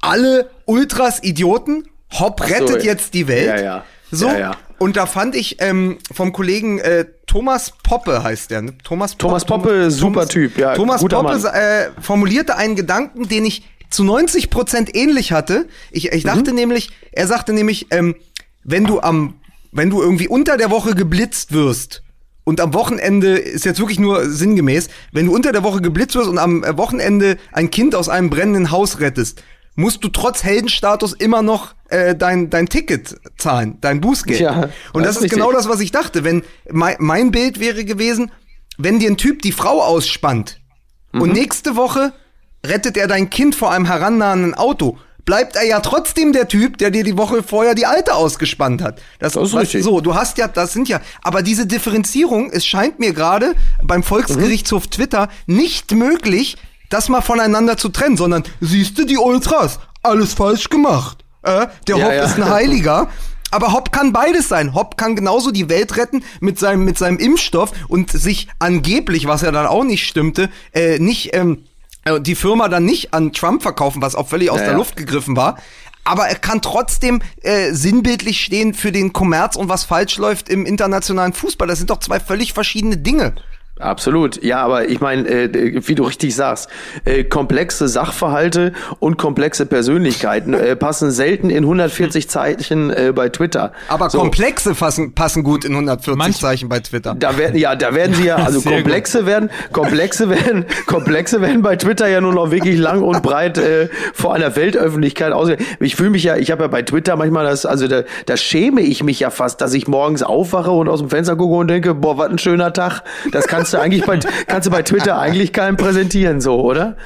[SPEAKER 3] alle Ultras Idioten. Hopp
[SPEAKER 1] so,
[SPEAKER 3] rettet jetzt die Welt.
[SPEAKER 1] ja, ja.
[SPEAKER 3] So.
[SPEAKER 1] Ja, ja.
[SPEAKER 3] Und da fand ich ähm, vom Kollegen äh, Thomas Poppe heißt der, ne? Thomas Poppe.
[SPEAKER 1] Thomas Poppe, super Typ, ja,
[SPEAKER 3] Thomas
[SPEAKER 1] guter
[SPEAKER 3] Poppe
[SPEAKER 1] Mann.
[SPEAKER 3] äh, formulierte einen Gedanken, den ich zu 90 Prozent ähnlich hatte. Ich,
[SPEAKER 1] Mhm.
[SPEAKER 3] ich dachte nämlich, er sagte nämlich, ähm, wenn du am, wenn du irgendwie unter der Woche geblitzt wirst und am Wochenende ist jetzt wirklich nur sinngemäß, wenn du unter der Woche geblitzt wirst und am Wochenende ein Kind aus einem brennenden Haus rettest, musst du trotz Heldenstatus immer noch äh, dein dein Ticket zahlen, dein Bußgeld.
[SPEAKER 1] Ja,
[SPEAKER 3] und das,
[SPEAKER 1] das ist
[SPEAKER 3] ist genau
[SPEAKER 1] richtig.
[SPEAKER 3] das, was ich dachte. Wenn mein, mein Bild wäre gewesen, wenn dir ein Typ die Frau ausspannt
[SPEAKER 1] Mhm.
[SPEAKER 3] und nächste Woche rettet er dein Kind vor einem herannahenden Auto, bleibt er ja trotzdem der Typ, der dir die Woche vorher die alte ausgespannt hat. Das,
[SPEAKER 1] Das ist
[SPEAKER 3] weißt
[SPEAKER 1] richtig.
[SPEAKER 3] So, du hast ja, das sind ja, aber diese Differenzierung, es scheint mir gerade beim Volksgerichtshof
[SPEAKER 1] Mhm.
[SPEAKER 3] Twitter nicht möglich, das mal voneinander zu trennen, sondern siehst du die Ultras, alles falsch gemacht. Äh, der
[SPEAKER 1] Ja,
[SPEAKER 3] Hopp
[SPEAKER 1] ja.
[SPEAKER 3] ist ein Heiliger. Aber Hopp kann beides sein. Hopp kann genauso die Welt retten mit seinem, mit seinem Impfstoff und sich angeblich, was ja dann auch nicht stimmte, äh, nicht, ähm, äh, die Firma dann nicht an Trump verkaufen, was auch völlig aus
[SPEAKER 1] Ja,
[SPEAKER 3] der. Luft gegriffen war. Aber er kann trotzdem äh, sinnbildlich stehen für den Kommerz und was falsch läuft im internationalen Fußball. Das sind doch zwei völlig verschiedene Dinge.
[SPEAKER 1] Absolut, ja, aber ich meine, äh, wie du richtig sagst, äh, komplexe Sachverhalte und komplexe Persönlichkeiten äh, passen selten in 140 Zeichen äh, bei Twitter.
[SPEAKER 3] Aber
[SPEAKER 1] So.
[SPEAKER 3] komplexe passen, passen gut in 140
[SPEAKER 2] Manch-
[SPEAKER 3] Zeichen bei Twitter.
[SPEAKER 1] Da werden, ja, da werden sie ja, also
[SPEAKER 2] Sehr
[SPEAKER 1] komplexe werden, komplexe werden, komplexe werden bei Twitter ja nur noch wirklich lang und breit äh, vor einer Weltöffentlichkeit aus. Ich fühle mich ja, ich habe ja bei Twitter manchmal das, also da, da schäme ich mich ja fast, dass ich morgens aufwache und aus dem Fenster gucke und denke, boah, was ein schöner Tag. Das kannst du eigentlich bei, kannst du bei Twitter eigentlich keinem präsentieren, so, oder?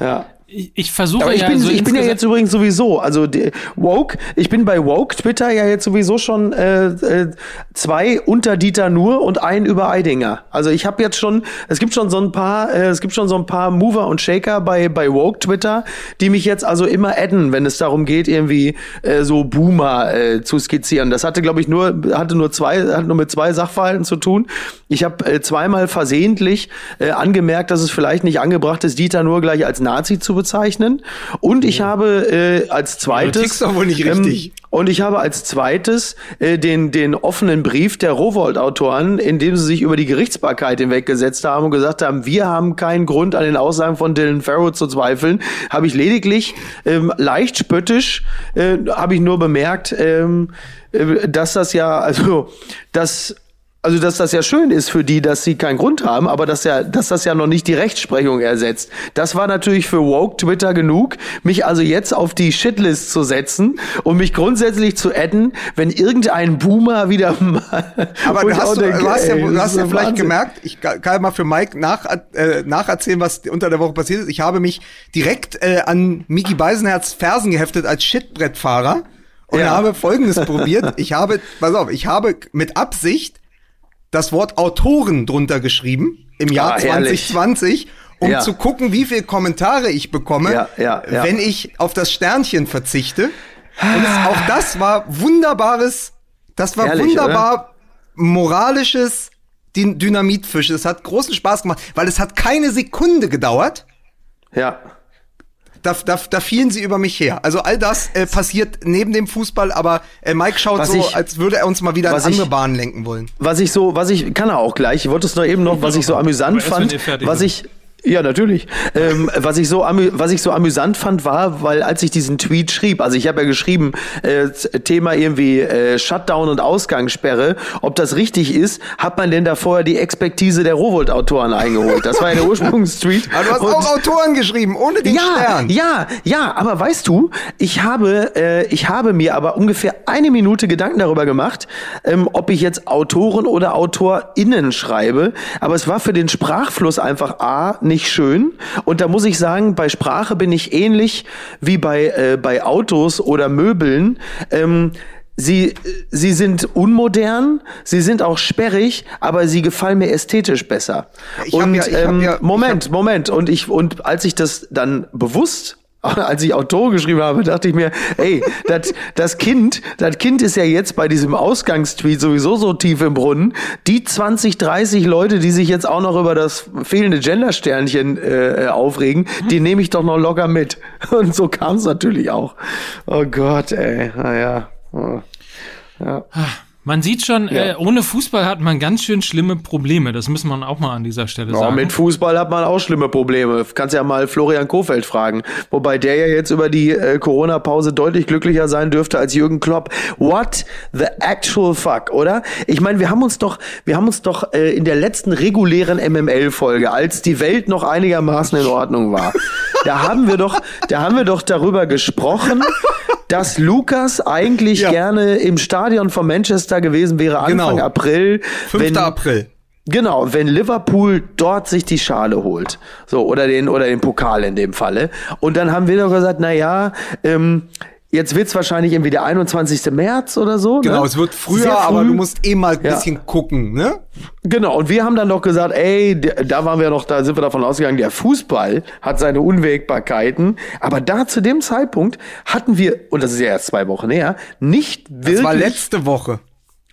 [SPEAKER 1] Ja.
[SPEAKER 2] Ich, ich versuche
[SPEAKER 1] Aber ich
[SPEAKER 2] ja
[SPEAKER 1] bin,
[SPEAKER 2] so
[SPEAKER 1] ich bin ja jetzt übrigens sowieso, also die, woke, ich bin bei woke Twitter ja jetzt sowieso schon äh, äh, zwei unter Dieter Nur und einen über Eidinger. Also ich habe jetzt schon, es gibt schon so ein paar, äh, es gibt schon so ein paar Mover und Shaker bei bei woke Twitter, die mich jetzt also immer adden, wenn es darum geht, irgendwie äh, so Boomer äh, zu skizzieren. Das hatte, glaube ich, nur hatte nur zwei, hat nur mit zwei Sachverhalten zu tun. Ich habe äh, zweimal versehentlich äh, angemerkt, dass es vielleicht nicht angebracht ist, Dieter Nur gleich als Nazi zu bezeichnen. Und ich habe äh, als zweites
[SPEAKER 3] doch wohl nicht richtig.
[SPEAKER 1] Ähm, und ich habe als zweites äh, den, den offenen Brief der Rowold-Autoren, in dem sie sich über die Gerichtsbarkeit hinweggesetzt haben und gesagt haben, wir haben keinen Grund an den Aussagen von Dylan Farrow zu zweifeln, habe ich lediglich ähm, leicht spöttisch, äh, habe ich nur bemerkt, ähm, äh, dass das ja, also, dass also, dass das ja schön ist für die, dass sie keinen Grund haben, aber dass ja, dass das ja noch nicht die Rechtsprechung ersetzt. Das war natürlich für woke Twitter genug, mich also jetzt auf die Shitlist zu setzen und mich grundsätzlich zu adden, wenn irgendein Boomer wieder mal.
[SPEAKER 3] Aber du hast, du,
[SPEAKER 1] denke,
[SPEAKER 3] du hast ja, du hast ja vielleicht
[SPEAKER 1] Wahnsinn.
[SPEAKER 3] gemerkt, ich kann kann mal für Mike nach, äh, nacherzählen, was unter der Woche passiert ist. Ich habe mich direkt äh, an Miki Beisenherz Fersen geheftet als Shitbrettfahrer und
[SPEAKER 1] Ja.
[SPEAKER 3] habe Folgendes probiert. Ich habe, pass auf, ich habe mit Absicht das Wort Autoren drunter geschrieben im Jahr
[SPEAKER 1] Ah, herrlich.
[SPEAKER 3] 2020, um
[SPEAKER 1] Ja.
[SPEAKER 3] zu gucken, wie viel Kommentare ich bekomme,
[SPEAKER 1] Ja, ja,
[SPEAKER 3] wenn ich auf das Sternchen verzichte. Und es, auch das war wunderbares, das war
[SPEAKER 1] Herrlich,
[SPEAKER 3] wunderbar moralisches Dyn- Dynamitfisch. Es hat großen Spaß gemacht, weil es hat keine Sekunde gedauert.
[SPEAKER 1] Ja.
[SPEAKER 3] Da, da, da fielen sie über mich her. Also all das äh, passiert neben dem Fußball, aber äh, Mike schaut was so, ich, als würde er uns mal wieder in andere ich, Bahnen lenken wollen.
[SPEAKER 1] Was ich so, was ich, kann er auch gleich, ich wollte es noch eben noch, was ich so amüsant fand, was ich, ja, natürlich. Ähm, was, ich so was ich so amüsant fand, war, weil als ich diesen Tweet schrieb, also ich habe ja geschrieben, äh, Thema irgendwie äh, Shutdown und Ausgangssperre, ob das richtig ist, hat man denn da vorher die Expertise der Rowold-Autoren eingeholt? Das war ja der Ursprungstweet.
[SPEAKER 3] aber du hast und, auch Autoren geschrieben, ohne den
[SPEAKER 1] ja,
[SPEAKER 3] Stern.
[SPEAKER 1] Ja, ja, aber weißt du, ich habe, äh, ich habe mir aber ungefähr eine Minute Gedanken darüber gemacht, ähm, ob ich jetzt Autoren oder AutorInnen schreibe, aber es war für den Sprachfluss einfach A, nicht schön. Und da muss ich sagen, bei Sprache bin ich ähnlich wie bei, äh, bei Autos oder Möbeln. Ähm, Sie, sie sind unmodern, sie sind auch sperrig, aber sie gefallen mir ästhetisch besser. Ich und ja, ähm, ja, Moment, Moment. Und ich und als ich das dann bewusst als ich Autor geschrieben habe, dachte ich mir, ey, das, das Kind, das Kind ist ja jetzt bei diesem Ausgangstweet sowieso so tief im Brunnen. Die 20, 30 Leute, die sich jetzt auch noch über das fehlende Gendersternchen äh, aufregen, die nehme ich doch noch locker mit. Und so kam es natürlich auch. Oh Gott, ey, naja. Oh.
[SPEAKER 2] Ja. Man sieht schon, ja. äh, ohne Fußball hat man ganz schön schlimme Probleme. Das muss man auch mal an dieser Stelle ja, sagen.
[SPEAKER 1] Mit Fußball hat man auch schlimme Probleme. Kannst ja mal Florian Kofeld fragen. Wobei der ja jetzt über die äh, Corona-Pause deutlich glücklicher sein dürfte als Jürgen Klopp. What the actual fuck, oder? Ich meine, wir haben uns doch, wir haben uns doch äh, in der letzten regulären MML-Folge, als die Welt noch einigermaßen in Ordnung war, da haben wir doch, da haben wir doch darüber gesprochen, dass Lukas eigentlich ja. gerne im Stadion von Manchester gewesen wäre Anfang genau. April.
[SPEAKER 3] 5. Wenn, April.
[SPEAKER 1] Genau, wenn Liverpool dort sich die Schale holt, so oder den oder den Pokal in dem Falle, und dann haben wir doch gesagt, na ja, ähm, Jetzt wird's wahrscheinlich irgendwie der 21. März oder so.
[SPEAKER 3] Genau, ne? es wird früher, früh. aber du musst eh mal ein ja. bisschen gucken, ne?
[SPEAKER 1] Genau, und wir haben dann doch gesagt, ey, da waren wir noch, da sind wir davon ausgegangen, der Fußball hat seine Unwägbarkeiten. Aber da zu dem Zeitpunkt hatten wir, und das ist ja erst zwei Wochen her, nicht wirklich. Das
[SPEAKER 3] war letzte Woche.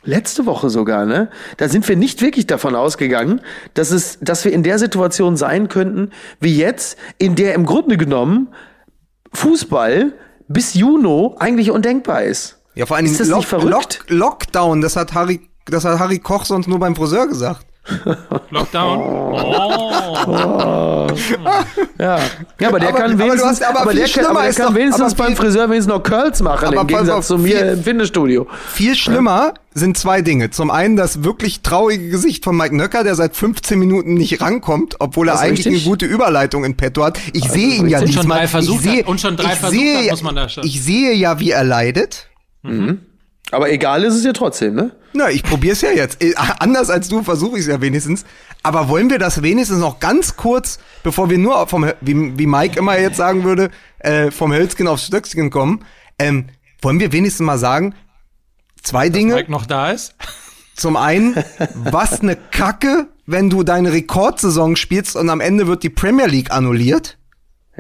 [SPEAKER 1] Letzte Woche sogar, ne? Da sind wir nicht wirklich davon ausgegangen, dass es, dass wir in der Situation sein könnten, wie jetzt, in der im Grunde genommen Fußball bis Juni eigentlich undenkbar ist.
[SPEAKER 3] Ja, vor allem ist das Lock, nicht verrückt? Lock, Lockdown, das hat Harry, das hat Harry Koch sonst nur beim Friseur gesagt.
[SPEAKER 2] Lockdown. Oh.
[SPEAKER 1] ja. ja, aber der aber, kann wenigstens, aber, aber der kann, aber der kann wenigstens beim Friseur wenigstens noch Curls machen, im Gegensatz zu mir viel, im Fitnessstudio.
[SPEAKER 3] Viel schlimmer sind zwei Dinge. Zum einen das wirklich traurige Gesicht von Mike Nöcker, der seit 15 Minuten nicht rankommt, obwohl er eigentlich richtig? eine gute Überleitung in petto hat. Ich also sehe ihn ja diesmal.
[SPEAKER 2] ich sehe,
[SPEAKER 3] und schon drei Versuche muss man da schon. Ich sehe ja, wie er leidet.
[SPEAKER 1] Mhm. Aber egal ist es ja trotzdem, ne?
[SPEAKER 3] Na, ich probier's ja jetzt. Äh, anders als du versuche ich es ja wenigstens. Aber wollen wir das wenigstens noch ganz kurz, bevor wir nur vom, wie, wie Mike immer jetzt sagen würde, äh, vom Hölzchen aufs Stöckchen kommen, ähm, wollen wir wenigstens mal sagen, zwei Dass Dinge.
[SPEAKER 2] Mike noch da ist?
[SPEAKER 3] Zum einen, was eine Kacke, wenn du deine Rekordsaison spielst und am Ende wird die Premier League annulliert.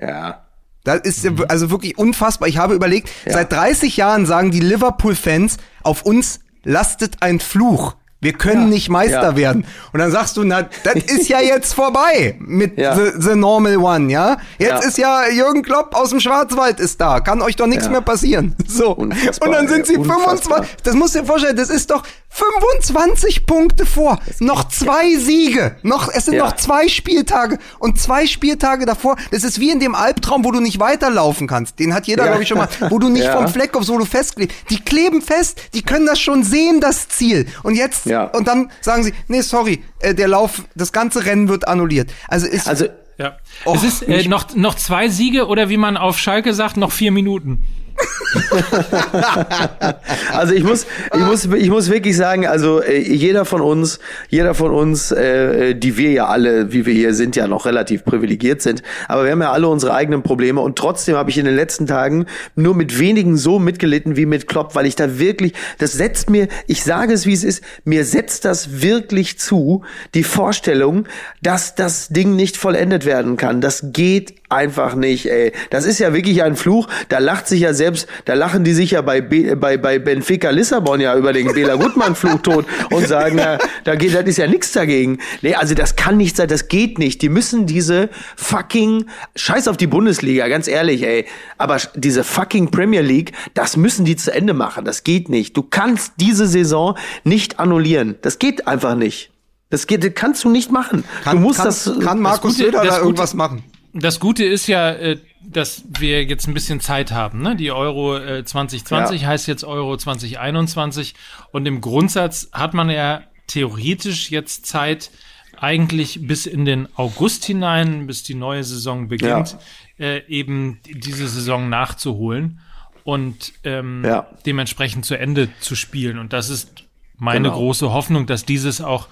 [SPEAKER 1] Ja.
[SPEAKER 3] Das ist mhm. also wirklich unfassbar. Ich habe überlegt, ja. seit 30 Jahren sagen die Liverpool-Fans, auf uns lastet ein Fluch. Wir können ja, nicht Meister ja. werden. Und dann sagst du, na, das ist ja jetzt vorbei mit the, the, Normal One, ja? Jetzt ist ja Jürgen Klopp aus dem Schwarzwald ist da. Kann euch doch nichts mehr passieren. So. Unfassbar, und dann sind sie 25. Das musst du dir vorstellen, das ist doch 25 Punkte vor. Noch zwei Siege. Noch, es sind noch zwei Spieltage und zwei Spieltage davor. Das ist wie in dem Albtraum, wo du nicht weiterlaufen kannst. Den hat jeder, glaube ich, schon mal, wo du nicht vom Fleck aufs, wo du festklebst. Die kleben fest, die können das schon sehen, das Ziel. Und jetzt ja. Und dann sagen sie, nee, sorry, äh, der Lauf, das ganze Rennen wird annulliert. Also ist.
[SPEAKER 2] Also, ja. Oh, es ist äh, noch, noch zwei Siege oder wie man auf Schalke sagt, noch vier Minuten.
[SPEAKER 1] also ich muss, ich muss, ich muss wirklich sagen, also äh, jeder von uns, jeder von uns, äh, die wir ja alle, wie wir hier sind, ja noch relativ privilegiert sind, aber wir haben ja alle unsere eigenen Probleme und trotzdem habe ich in den letzten Tagen nur mit wenigen so mitgelitten wie mit Klopp, weil ich da wirklich, das setzt mir, ich sage es wie es ist, mir setzt das wirklich zu, die Vorstellung, dass das Ding nicht vollendet werden kann. Das geht einfach nicht, ey. Das ist ja wirklich ein Fluch. Da lacht sich ja selbst, da lachen die sich ja bei, B, bei, bei Benfica Lissabon ja über den Bela Gutmann Fluch tot und sagen, na, da geht, das ist ja nichts dagegen. Nee, also das kann nicht sein, das geht nicht. Die müssen diese fucking, scheiß auf die Bundesliga, ganz ehrlich, ey. Aber diese fucking Premier League, das müssen die zu Ende machen. Das geht nicht. Du kannst diese Saison nicht annullieren. Das geht einfach nicht. Das geht, das kannst du nicht machen.
[SPEAKER 3] Kann,
[SPEAKER 1] du musst
[SPEAKER 3] kann,
[SPEAKER 1] das.
[SPEAKER 3] Kann Markus
[SPEAKER 2] Gute-
[SPEAKER 3] Söder
[SPEAKER 2] das
[SPEAKER 3] da irgendwas machen?
[SPEAKER 2] Das Gute ist ja, äh, dass wir jetzt ein bisschen Zeit haben. Ne? Die Euro äh, 2020
[SPEAKER 1] Ja.
[SPEAKER 2] heißt jetzt Euro 2021 und im Grundsatz hat man ja theoretisch jetzt Zeit, eigentlich bis in den August hinein, bis die neue Saison beginnt, äh, eben diese Saison nachzuholen und ähm,
[SPEAKER 1] Ja.
[SPEAKER 2] dementsprechend zu Ende zu spielen. Und das ist meine
[SPEAKER 1] Genau.
[SPEAKER 2] große Hoffnung, dass dieses auch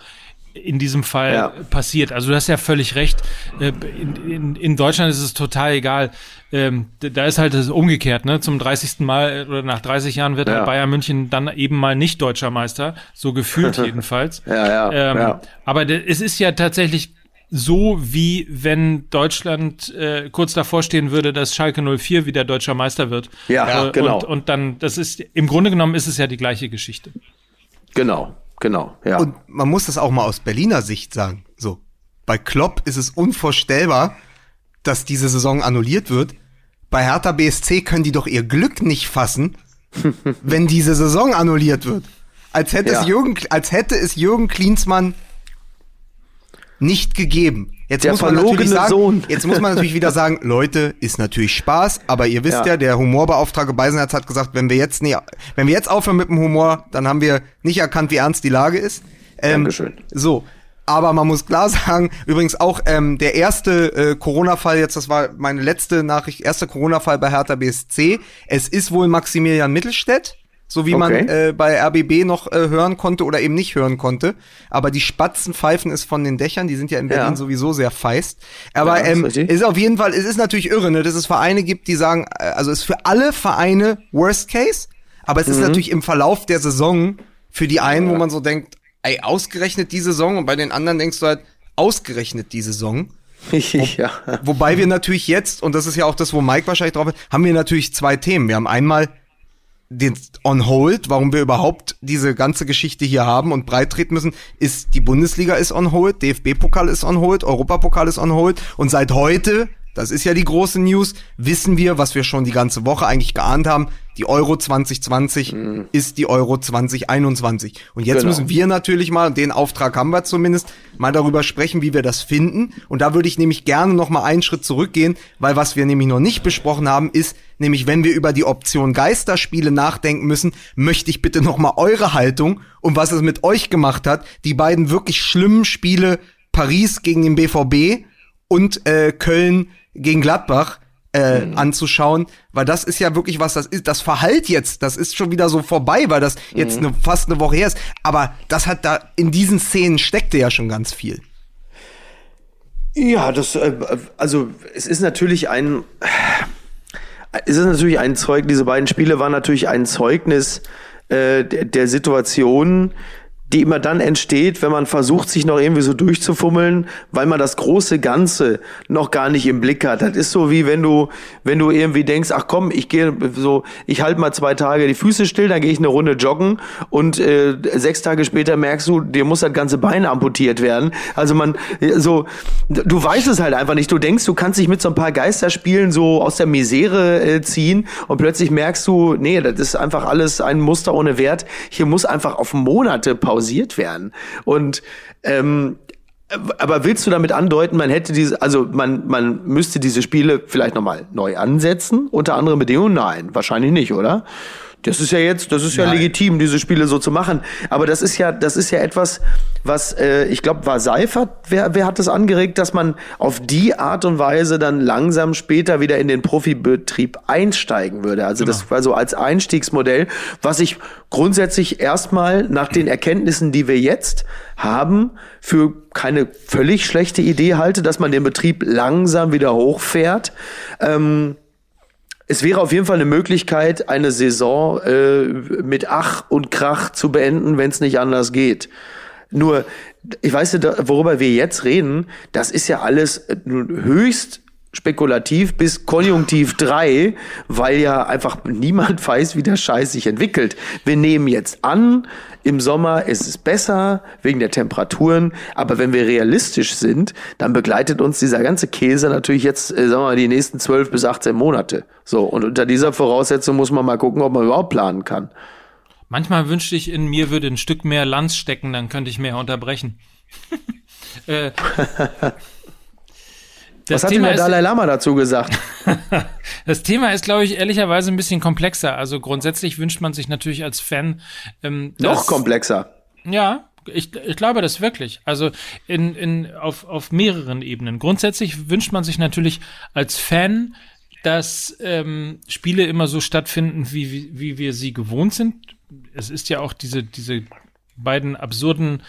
[SPEAKER 2] in diesem Fall
[SPEAKER 1] Ja.
[SPEAKER 2] passiert. Also du hast ja völlig recht. Äh, In, in, in Deutschland ist es total egal. Ähm, Da ist halt das umgekehrt. Ne? Zum 30. Mal äh, oder nach 30 Jahren wird
[SPEAKER 1] Ja.
[SPEAKER 2] halt Bayern München dann eben mal nicht deutscher Meister. So gefühlt jedenfalls.
[SPEAKER 1] Ja, ja,
[SPEAKER 2] Ähm,
[SPEAKER 1] ja.
[SPEAKER 2] Aber es ist ja tatsächlich so, wie wenn Deutschland äh, kurz davor stehen würde, dass Schalke 04 wieder deutscher Meister wird.
[SPEAKER 1] Ja,
[SPEAKER 2] Äh,
[SPEAKER 1] genau.
[SPEAKER 2] Und, und dann, das ist, im Grunde genommen ist es ja die gleiche Geschichte.
[SPEAKER 1] Genau, genau, ja.
[SPEAKER 3] Und man muss das auch mal aus Berliner Sicht sagen. So. Bei Klopp ist es unvorstellbar, dass diese Saison annulliert wird. Bei Hertha BSC können die doch ihr Glück nicht fassen, wenn diese Saison annulliert wird. Als hätte,
[SPEAKER 1] Ja.
[SPEAKER 3] es, Jürgen, als hätte es Jürgen Klinsmann nicht gegeben. Jetzt
[SPEAKER 1] Der
[SPEAKER 3] muss man natürlich sagen,
[SPEAKER 1] Sohn.
[SPEAKER 3] jetzt muss man natürlich wieder sagen, Leute, ist natürlich Spaß, aber ihr wisst ja,
[SPEAKER 1] Ja.
[SPEAKER 3] der Humorbeauftragte Beisenherz hat gesagt, wenn wir jetzt nie, wenn wir jetzt aufhören mit dem Humor, dann haben wir nicht erkannt, wie ernst die Lage ist. Ähm,
[SPEAKER 1] Dankeschön.
[SPEAKER 3] So. Aber man muss klar sagen, übrigens auch ähm, der erste äh, Corona-Fall, jetzt das war meine letzte Nachricht, erster Corona-Fall bei Hertha BSC. Es ist wohl Maximilian Mittelstädt, so wie man
[SPEAKER 1] Okay.
[SPEAKER 3] äh, bei RBB noch äh, hören konnte oder eben nicht hören konnte. Aber die Spatzen pfeifen es von den Dächern, die sind ja in Berlin
[SPEAKER 1] Ja.
[SPEAKER 3] sowieso sehr feist. Aber
[SPEAKER 1] Ja, ist
[SPEAKER 3] ähm, ist auf jeden Fall, es ist natürlich irre, ne, dass es Vereine gibt, die sagen, äh, also es ist für alle Vereine Worst Case, aber es ist natürlich im Verlauf der Saison für die einen, wo man so denkt, ey, ausgerechnet die Saison und bei den anderen denkst du halt, ausgerechnet die Saison.
[SPEAKER 1] ja.
[SPEAKER 3] Wobei wir natürlich jetzt, und das ist ja auch das, wo Mike wahrscheinlich drauf ist, haben wir natürlich zwei Themen. Wir haben einmal den On Hold, warum wir überhaupt diese ganze Geschichte hier haben und breit treten müssen, ist die Bundesliga ist on hold, DFB-Pokal ist on hold, Europapokal ist on hold und seit heute, das ist ja die große News, wissen wir, was wir schon die ganze Woche eigentlich geahnt haben, die Euro 2020 ist die Euro 2021. Und jetzt
[SPEAKER 1] Genau.
[SPEAKER 3] müssen wir natürlich mal, den Auftrag haben wir zumindest, mal darüber sprechen, wie wir das finden. Und da würde ich nämlich gerne noch mal einen Schritt zurückgehen, weil was wir nämlich noch nicht besprochen haben, ist nämlich, wenn wir über die Option Geisterspiele nachdenken müssen, möchte ich bitte noch mal eure Haltung und was es mit euch gemacht hat, die beiden wirklich schlimmen Spiele Paris gegen den BVB und äh, Köln gegen Gladbach äh, anzuschauen, weil das ist ja wirklich was, das ist, das Verhalt jetzt, das ist schon wieder so vorbei, weil das jetzt eine, fast eine Woche her ist. Aber das hat da, in diesen Szenen steckte ja schon ganz viel.
[SPEAKER 1] Ja, das, äh, also es ist natürlich ein, es ist natürlich ein Zeug, diese beiden Spiele waren natürlich ein Zeugnis äh, der, der Situation, die immer dann entsteht, wenn man versucht, sich noch irgendwie so durchzufummeln, weil man das große Ganze noch gar nicht im Blick hat. Das ist so wie wenn du, wenn du irgendwie denkst, ach komm, ich gehe so, ich halte mal zwei Tage die Füße still, dann gehe ich eine Runde joggen und äh, sechs Tage später merkst du, dir muss das ganze Bein amputiert werden. Also man, so, du weißt es halt einfach nicht. Du denkst, du kannst dich mit so ein paar Geisterspielen so aus der Misere äh, ziehen und plötzlich merkst du, nee, das ist einfach alles ein Muster ohne Wert. Hier muss einfach auf Monate pausiert werden. Und ähm, aber willst du damit andeuten, man hätte diese, also man, man müsste diese Spiele vielleicht nochmal neu ansetzen, unter anderen Bedingungen? Nein, wahrscheinlich nicht, oder? Das ist ja jetzt, das ist ja
[SPEAKER 3] Nein.
[SPEAKER 1] legitim, diese Spiele so zu machen. Aber das ist ja, das ist ja etwas, was, äh, ich glaube, war Seifert, wer, wer hat das angeregt, dass man auf die Art und Weise dann langsam später wieder in den Profibetrieb einsteigen würde. Also das war so als Einstiegsmodell, was ich grundsätzlich erstmal nach den Erkenntnissen, die wir jetzt haben, für keine völlig schlechte Idee halte, dass man den Betrieb langsam wieder hochfährt. Ähm, es wäre auf jeden Fall eine Möglichkeit, eine Saison äh, mit Ach und Krach zu beenden, wenn es nicht anders geht. Nur, ich weiß nicht, worüber wir jetzt reden, das ist ja alles äh, höchst spekulativ bis Konjunktiv 3, weil ja einfach niemand weiß, wie der Scheiß sich entwickelt. Wir nehmen jetzt an, im Sommer ist es besser wegen der Temperaturen, aber wenn wir realistisch sind, dann begleitet uns dieser ganze Käse natürlich jetzt, äh, sagen wir mal, die nächsten 12 bis 18 Monate. So, und unter dieser Voraussetzung muss man mal gucken, ob man überhaupt planen kann.
[SPEAKER 2] Manchmal wünschte ich, in mir würde ein Stück mehr Lanz stecken, dann könnte ich mehr unterbrechen.
[SPEAKER 1] äh, Was hat Thema denn der Dalai Lama dazu gesagt?
[SPEAKER 2] das Thema ist, glaube ich, ehrlicherweise ein bisschen komplexer. Also grundsätzlich wünscht man sich natürlich als Fan
[SPEAKER 1] ähm, noch komplexer.
[SPEAKER 2] Ja, ich, ich glaube das wirklich. Also in, in, auf, auf mehreren Ebenen. Grundsätzlich wünscht man sich natürlich als Fan, dass ähm, Spiele immer so stattfinden, wie, wie, wie wir sie gewohnt sind. Es ist ja auch diese, diese beiden absurden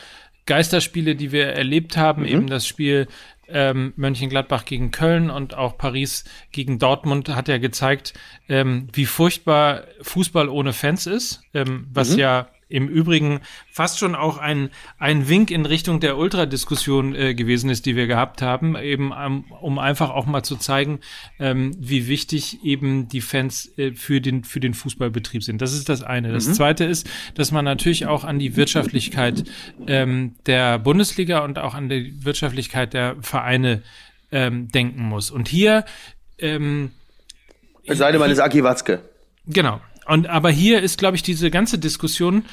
[SPEAKER 2] Geisterspiele, die wir erlebt haben, mhm. eben das Spiel ähm, Mönchengladbach gegen Köln und auch Paris gegen Dortmund hat ja gezeigt, ähm, wie furchtbar Fußball ohne Fans ist, ähm, was mhm. ja im Übrigen fast schon auch ein, ein Wink in Richtung der Ultradiskussion äh, gewesen ist, die wir gehabt haben, eben um, um einfach auch mal zu zeigen, ähm, wie wichtig eben die Fans äh, für, den, für den Fußballbetrieb sind. Das ist das eine. Das mhm. zweite ist, dass man natürlich auch an die Wirtschaftlichkeit ähm, der Bundesliga und auch an die Wirtschaftlichkeit der Vereine ähm, denken muss. Und hier ähm,
[SPEAKER 1] es sei denn, man ist Aki Watzke.
[SPEAKER 2] Genau. Und aber hier ist, glaube ich, diese ganze Diskussion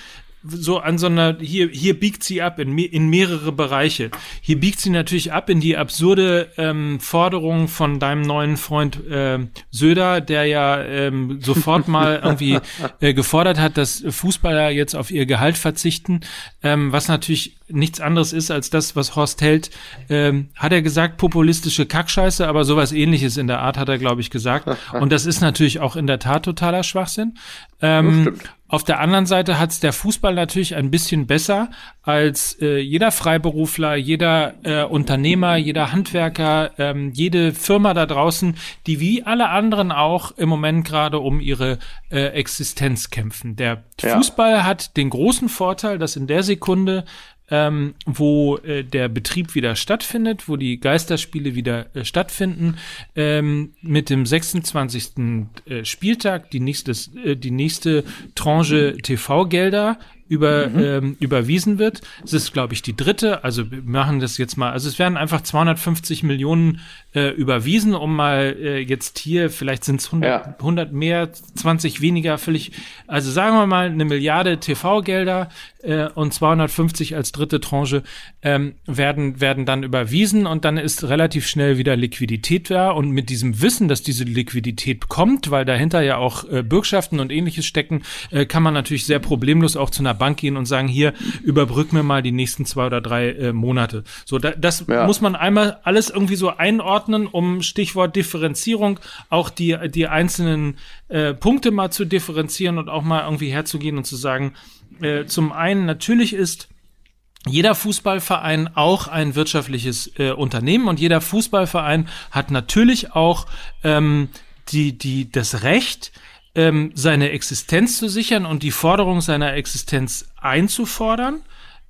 [SPEAKER 2] so an so einer, hier, hier biegt sie ab in, in mehrere Bereiche. Hier biegt sie natürlich ab in die absurde ähm, Forderung von deinem neuen Freund äh, Söder, der ja ähm, sofort mal irgendwie äh, gefordert hat, dass Fußballer jetzt auf ihr Gehalt verzichten, ähm, was natürlich nichts anderes ist als das, was Horst Held, ähm, hat er gesagt, populistische Kackscheiße, aber sowas ähnliches in der Art hat er, glaube ich, gesagt. Und das ist natürlich auch in der Tat totaler Schwachsinn. Ähm, auf der anderen Seite hat es der Fußball natürlich ein bisschen besser als äh, jeder Freiberufler, jeder äh, Unternehmer, jeder Handwerker, ähm, jede Firma da draußen, die wie alle anderen auch im Moment gerade um ihre äh, Existenz kämpfen. Der ja. Fußball hat den großen Vorteil, dass in der Sekunde ähm, wo äh, der Betrieb wieder stattfindet, wo die Geisterspiele wieder äh, stattfinden, ähm, mit dem 26. Äh, Spieltag die nächste, äh, die nächste Tranche TV-Gelder über, mhm. ähm, überwiesen wird. Es ist, glaube ich, die dritte. Also wir machen das jetzt mal. Also es werden einfach 250 Millionen äh, überwiesen, um mal äh, jetzt hier, vielleicht sind es 100, ja. 100 mehr, 20 weniger, völlig. Also sagen wir mal eine Milliarde TV-Gelder äh, und 250 als dritte Tranche ähm, werden, werden dann überwiesen und dann ist relativ schnell wieder Liquidität da. Und mit diesem Wissen, dass diese Liquidität kommt, weil dahinter ja auch äh, Bürgschaften und ähnliches stecken, äh, kann man natürlich sehr problemlos auch zu einer Bank gehen und sagen, hier, überbrück mir mal die nächsten zwei oder drei äh, Monate. So, da, das ja. muss man einmal alles irgendwie so einordnen, um Stichwort Differenzierung auch die, die einzelnen äh, Punkte mal zu differenzieren und auch mal irgendwie herzugehen und zu sagen, äh, zum einen natürlich ist jeder Fußballverein auch ein wirtschaftliches äh, Unternehmen und jeder Fußballverein hat natürlich auch ähm, die, die, das Recht, ähm, seine Existenz zu sichern und die Forderung seiner Existenz einzufordern.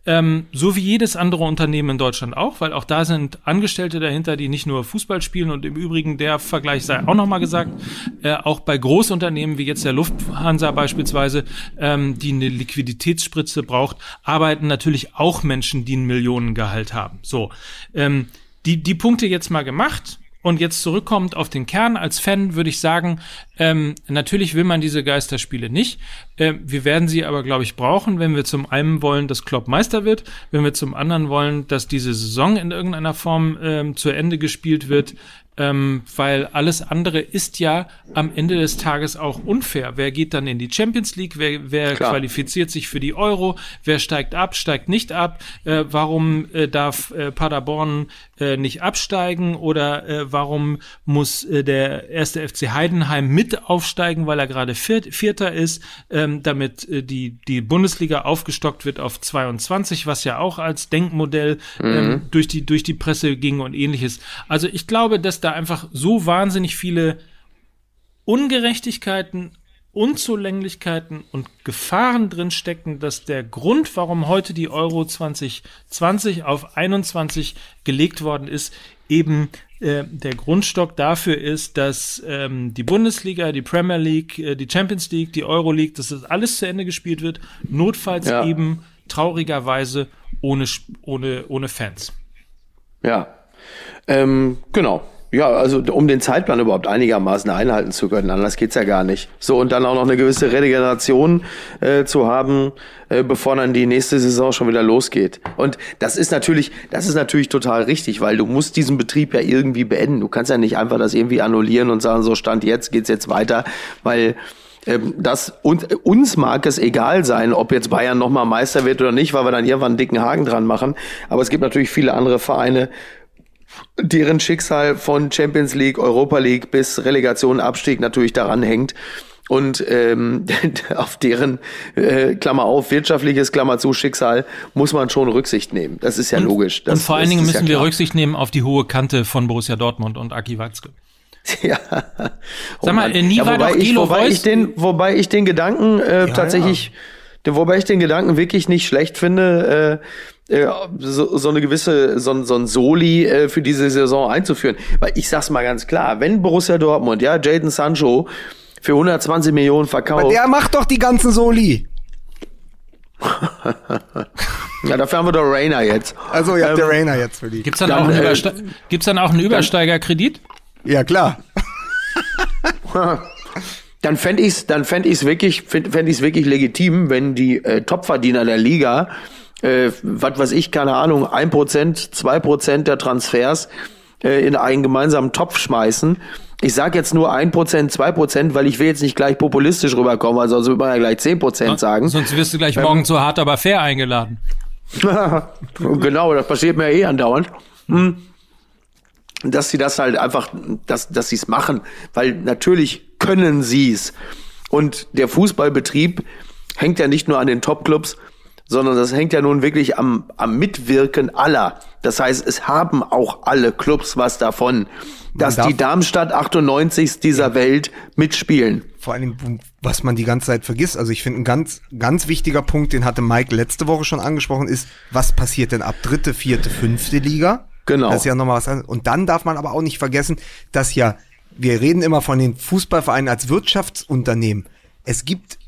[SPEAKER 2] Ähm, so wie jedes andere Unternehmen in Deutschland auch, weil auch da sind Angestellte dahinter, die nicht nur Fußball spielen und im Übrigen der Vergleich sei auch nochmal gesagt, äh, auch bei Großunternehmen wie jetzt der Lufthansa beispielsweise, ähm, die eine Liquiditätsspritze braucht, arbeiten natürlich auch Menschen, die ein Millionengehalt haben. So, ähm, die, die Punkte jetzt mal gemacht und jetzt zurückkommt auf den Kern, als Fan würde ich sagen, ähm, natürlich will man diese Geisterspiele nicht. Äh, wir werden sie aber, glaube ich, brauchen, wenn wir zum einen wollen, dass Klopp Meister wird, wenn wir zum anderen wollen, dass diese Saison in irgendeiner Form ähm, zu Ende gespielt wird, ähm, weil alles andere ist ja am Ende des Tages auch unfair. Wer geht dann in die Champions League? Wer, wer qualifiziert sich für die Euro? Wer steigt ab, steigt nicht ab? Äh, warum äh, darf äh, Paderborn äh, nicht absteigen? Oder äh, warum muss der erste FC Heidenheim mit aufsteigen, weil er gerade Viert, Vierter ist, ähm, damit äh, die, die Bundesliga aufgestockt wird auf 22, was ja auch als Denkmodell ähm, mhm. durch, die, durch die Presse ging und ähnliches. Also ich glaube, dass da einfach so wahnsinnig viele Ungerechtigkeiten, Unzulänglichkeiten und Gefahren drin stecken, dass der Grund, warum heute die Euro 2020 auf 21 gelegt worden ist, eben äh, der Grundstock dafür ist, dass ähm, die Bundesliga, die Premier League, äh, die Champions League, die Euro League, dass das alles zu Ende gespielt wird, notfalls ja. eben traurigerweise ohne, ohne, ohne Fans.
[SPEAKER 1] Ja, ähm, genau. Ja, also um den Zeitplan überhaupt einigermaßen einhalten zu können, anders geht's ja gar nicht. So, und dann auch noch eine gewisse Regeneration äh, zu haben, äh, bevor dann die nächste Saison schon wieder losgeht. Und das ist natürlich, das ist natürlich total richtig, weil du musst diesen Betrieb ja irgendwie beenden. Du kannst ja nicht einfach das irgendwie annullieren und sagen, so Stand jetzt, geht's jetzt weiter, weil ähm, das uns, uns mag es egal sein, ob jetzt Bayern nochmal Meister wird oder nicht, weil wir dann irgendwann einen dicken Haken dran machen. Aber es gibt natürlich viele andere Vereine, deren Schicksal von Champions League, Europa League bis Relegation, Abstieg natürlich daran hängt. Und ähm, auf deren äh, Klammer auf, wirtschaftliches Klammer zu Schicksal muss man schon Rücksicht nehmen. Das ist ja
[SPEAKER 2] und,
[SPEAKER 1] logisch. Das,
[SPEAKER 2] und vor allen Dingen müssen ja wir Rücksicht nehmen auf die hohe Kante von Borussia Dortmund und Aki Watzke.
[SPEAKER 1] Ja.
[SPEAKER 2] Oh Sag mal, Mann. nie ja, war doch
[SPEAKER 1] ich, wobei ich den, wobei ich den Gedanken äh, ja, tatsächlich, ja. wobei ich den Gedanken wirklich nicht schlecht finde, äh, äh, so, so eine gewisse, so, so ein Soli äh, für diese Saison einzuführen. Weil ich sag's mal ganz klar, wenn Borussia Dortmund, ja, Jaden Sancho für 120 Millionen verkauft. Aber
[SPEAKER 3] der macht doch die ganzen Soli.
[SPEAKER 1] ja, dafür haben wir doch Rainer jetzt.
[SPEAKER 3] Also ihr habt ähm, der Rainer jetzt für die.
[SPEAKER 2] Gibt's dann, ja, auch, einen äh, Gibt's dann auch einen Übersteigerkredit?
[SPEAKER 3] Ja, klar.
[SPEAKER 1] dann fände ich dann fänd ich's wirklich, fänd, fänd ich's wirklich legitim, wenn die äh, Topverdiener der Liga äh, was weiß ich, keine Ahnung, ein Prozent, zwei Prozent der Transfers äh, in einen gemeinsamen Topf schmeißen. Ich sage jetzt nur ein Prozent, zwei Prozent, weil ich will jetzt nicht gleich populistisch rüberkommen, also sonst würde man ja gleich zehn Prozent sagen.
[SPEAKER 2] Sonst wirst du gleich ähm, morgen zu hart, aber fair eingeladen.
[SPEAKER 1] genau, das passiert mir eh andauernd. Hm. Dass sie das halt einfach, dass, dass sie es machen, weil natürlich können sie es. Und der Fußballbetrieb hängt ja nicht nur an den Topclubs, sondern das hängt ja nun wirklich am, am Mitwirken aller. Das heißt, es haben auch alle Clubs was davon, dass die Darmstadt 98 dieser ja. Welt mitspielen.
[SPEAKER 3] Vor allem, was man die ganze Zeit vergisst, also ich finde ein ganz, ganz wichtiger Punkt, den hatte Mike letzte Woche schon angesprochen, ist, was passiert denn ab dritte, vierte, fünfte Liga?
[SPEAKER 1] Genau.
[SPEAKER 3] Das ist ja nochmal was anderes. Und dann darf man aber auch nicht vergessen, dass ja, wir reden immer von den Fußballvereinen als Wirtschaftsunternehmen. Es gibt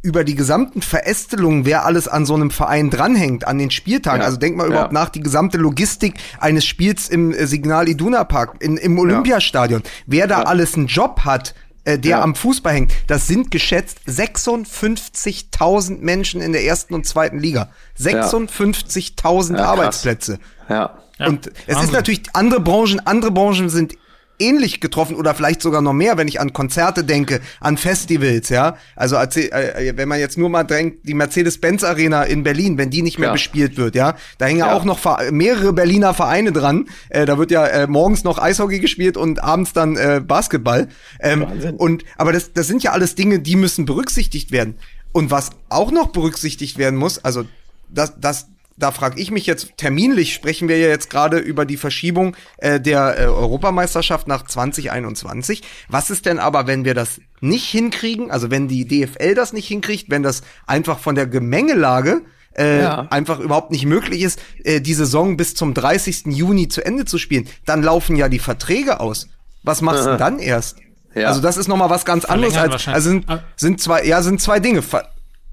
[SPEAKER 3] über die gesamten Verästelungen, wer alles an so einem Verein dranhängt, an den Spieltagen. Ja. Also denk mal ja. überhaupt nach, die gesamte Logistik eines Spiels im äh, Signal Iduna Park, in, im Olympiastadion. Wer da alles einen Job hat, äh, der am Fußball hängt, das sind geschätzt 56.000 Menschen in der ersten und zweiten Liga. 56.000 Arbeitsplätze.
[SPEAKER 1] Ja.
[SPEAKER 3] Und es Wahnsinn. ist natürlich, andere Branchen, andere Branchen sind ähnlich getroffen oder vielleicht sogar noch mehr, wenn ich an Konzerte denke, an Festivals, ja. Also äh, wenn man jetzt nur mal drängt, die Mercedes-Benz Arena in Berlin, wenn die nicht mehr ja. bespielt wird, ja, da hängen ja auch noch mehrere Berliner Vereine dran. Äh, da wird ja äh, morgens noch Eishockey gespielt und abends dann äh, Basketball. Ähm, und aber das, das sind ja alles Dinge, die müssen berücksichtigt werden. Und was auch noch berücksichtigt werden muss, also das, das da frage ich mich jetzt, terminlich sprechen wir ja jetzt gerade über die Verschiebung äh, der äh, Europameisterschaft nach 2021. Was ist denn aber, wenn wir das nicht hinkriegen, also wenn die DFL das nicht hinkriegt, wenn das einfach von der Gemengelage äh, ja. einfach überhaupt nicht möglich ist, äh, die Saison bis zum 30. Juni zu Ende zu spielen, dann laufen ja die Verträge aus. Was machst du dann erst? Ja. Also das ist noch mal was ganz anderes als also sind, sind zwei ja sind zwei Dinge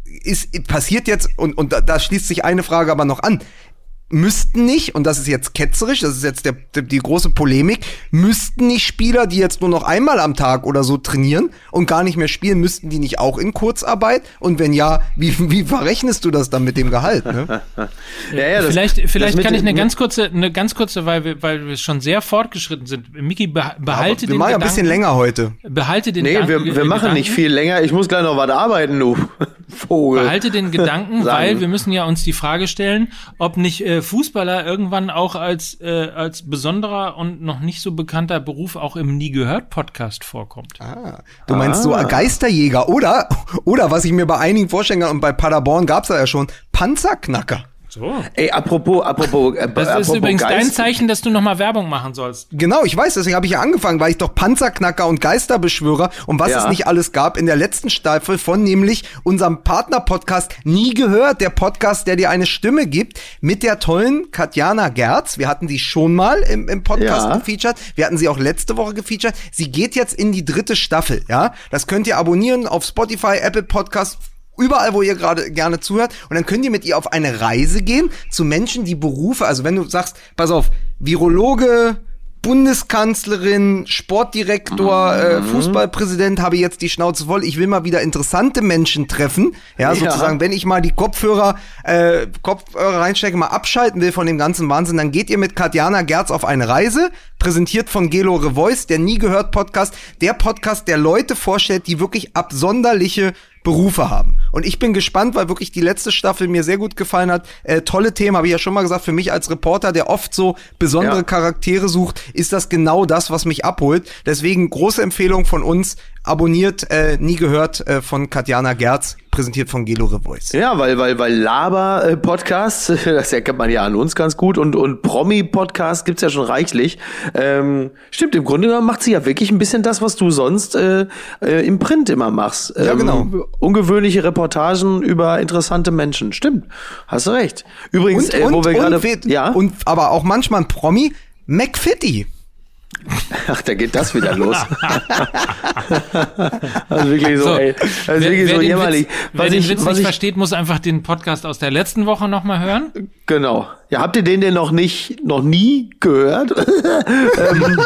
[SPEAKER 3] ist passiert jetzt und und da, da schließt sich eine Frage aber noch an müssten nicht, und das ist jetzt ketzerisch, das ist jetzt der, der, die große Polemik, müssten nicht Spieler, die jetzt nur noch einmal am Tag oder so trainieren und gar nicht mehr spielen, müssten die nicht auch in Kurzarbeit? Und wenn ja, wie, wie verrechnest du das dann mit dem Gehalt? Ne?
[SPEAKER 2] ja, ja, das, vielleicht vielleicht kann ich eine ganz kurze, eine ganz kurze, weil wir, weil wir schon sehr fortgeschritten sind. Miki, behalte ja, wir den
[SPEAKER 3] Wir machen ja ein bisschen länger heute.
[SPEAKER 2] Behalte den
[SPEAKER 1] Nee, Gedanken, wir, wir machen Gedanken. nicht viel länger. Ich muss gleich noch was arbeiten, du
[SPEAKER 2] Vogel. Behalte den Gedanken, weil wir müssen ja uns die Frage stellen, ob nicht äh, Fußballer irgendwann auch als, äh, als besonderer und noch nicht so bekannter Beruf auch im Nie gehört Podcast vorkommt.
[SPEAKER 3] Ah, du meinst ah. so Geisterjäger oder, oder was ich mir bei einigen vorstellen kann, und bei Paderborn gab's ja schon, Panzerknacker.
[SPEAKER 2] So.
[SPEAKER 1] Ey, apropos, apropos. Äh,
[SPEAKER 2] Das
[SPEAKER 1] apropos
[SPEAKER 2] ist übrigens
[SPEAKER 1] Geist.
[SPEAKER 2] dein Zeichen, dass du nochmal Werbung machen sollst.
[SPEAKER 3] Genau, ich weiß, deswegen habe ich ja angefangen, weil ich doch Panzerknacker und Geisterbeschwörer und was
[SPEAKER 1] Ja.
[SPEAKER 3] es nicht alles gab in der letzten Staffel von nämlich unserem Partner-Podcast Nie gehört, der Podcast, der dir eine Stimme gibt, mit der tollen Katjana Gerz. Wir hatten die schon mal im, im Podcast
[SPEAKER 1] Ja.
[SPEAKER 3] gefeatured. Wir hatten sie auch letzte Woche gefeatured. Sie geht jetzt in die dritte Staffel, ja. Das könnt ihr abonnieren auf Spotify, Apple Podcast, überall, wo ihr gerade gerne zuhört. Und dann könnt ihr mit ihr auf eine Reise gehen zu Menschen, die Berufe, also wenn du sagst, pass auf, Virologe, Bundeskanzlerin, Sportdirektor, äh, Fußballpräsident, habe jetzt die Schnauze voll. Ich will mal wieder interessante Menschen treffen. Ja,
[SPEAKER 1] Ja.
[SPEAKER 3] sozusagen, wenn ich mal die Kopfhörer, äh, Kopfhörer reinstecke, mal abschalten will von dem ganzen Wahnsinn, dann geht ihr mit Katjana Gerz auf eine Reise, präsentiert von Gelo Revoice, der nie gehört Podcast, der Podcast, der Leute vorstellt, die wirklich absonderliche Berufe haben. Und ich bin gespannt, weil wirklich die letzte Staffel mir sehr gut gefallen hat. Äh, tolle Themen, habe ich ja schon mal gesagt, für mich als Reporter, der oft so besondere
[SPEAKER 1] Ja.
[SPEAKER 3] Charaktere sucht, ist das genau das, was mich abholt. Deswegen große Empfehlung von uns, abonniert, äh, nie gehört, äh, von Katjana Gerz, präsentiert von Gelo Revoice.
[SPEAKER 1] Ja, weil, weil, weil Laber-Podcasts, das erkennt man ja an uns ganz gut, und, und Promi-Podcasts gibt's ja schon reichlich. Ähm, stimmt, im Grunde genommen macht sie ja wirklich ein bisschen das, was du sonst äh, äh, im Print immer machst. Ähm,
[SPEAKER 3] Ja, genau.
[SPEAKER 1] Ungewöhnliche Reportagen über interessante Menschen. Stimmt, hast du recht. Übrigens, äh, wo wir gerade...
[SPEAKER 3] und,
[SPEAKER 1] Ja,
[SPEAKER 3] und aber auch manchmal ein Promi, McFitty.
[SPEAKER 1] Ach, da geht das wieder los. also wirklich so, ey. Das ist wirklich so jämmerlich.
[SPEAKER 2] Witz, wer
[SPEAKER 1] Was
[SPEAKER 2] den
[SPEAKER 1] ich,
[SPEAKER 2] Witz nicht
[SPEAKER 1] ich,
[SPEAKER 2] versteht, muss einfach den Podcast aus der letzten Woche nochmal hören.
[SPEAKER 1] Genau. Ja, habt ihr den denn noch nicht, noch nie gehört? ähm,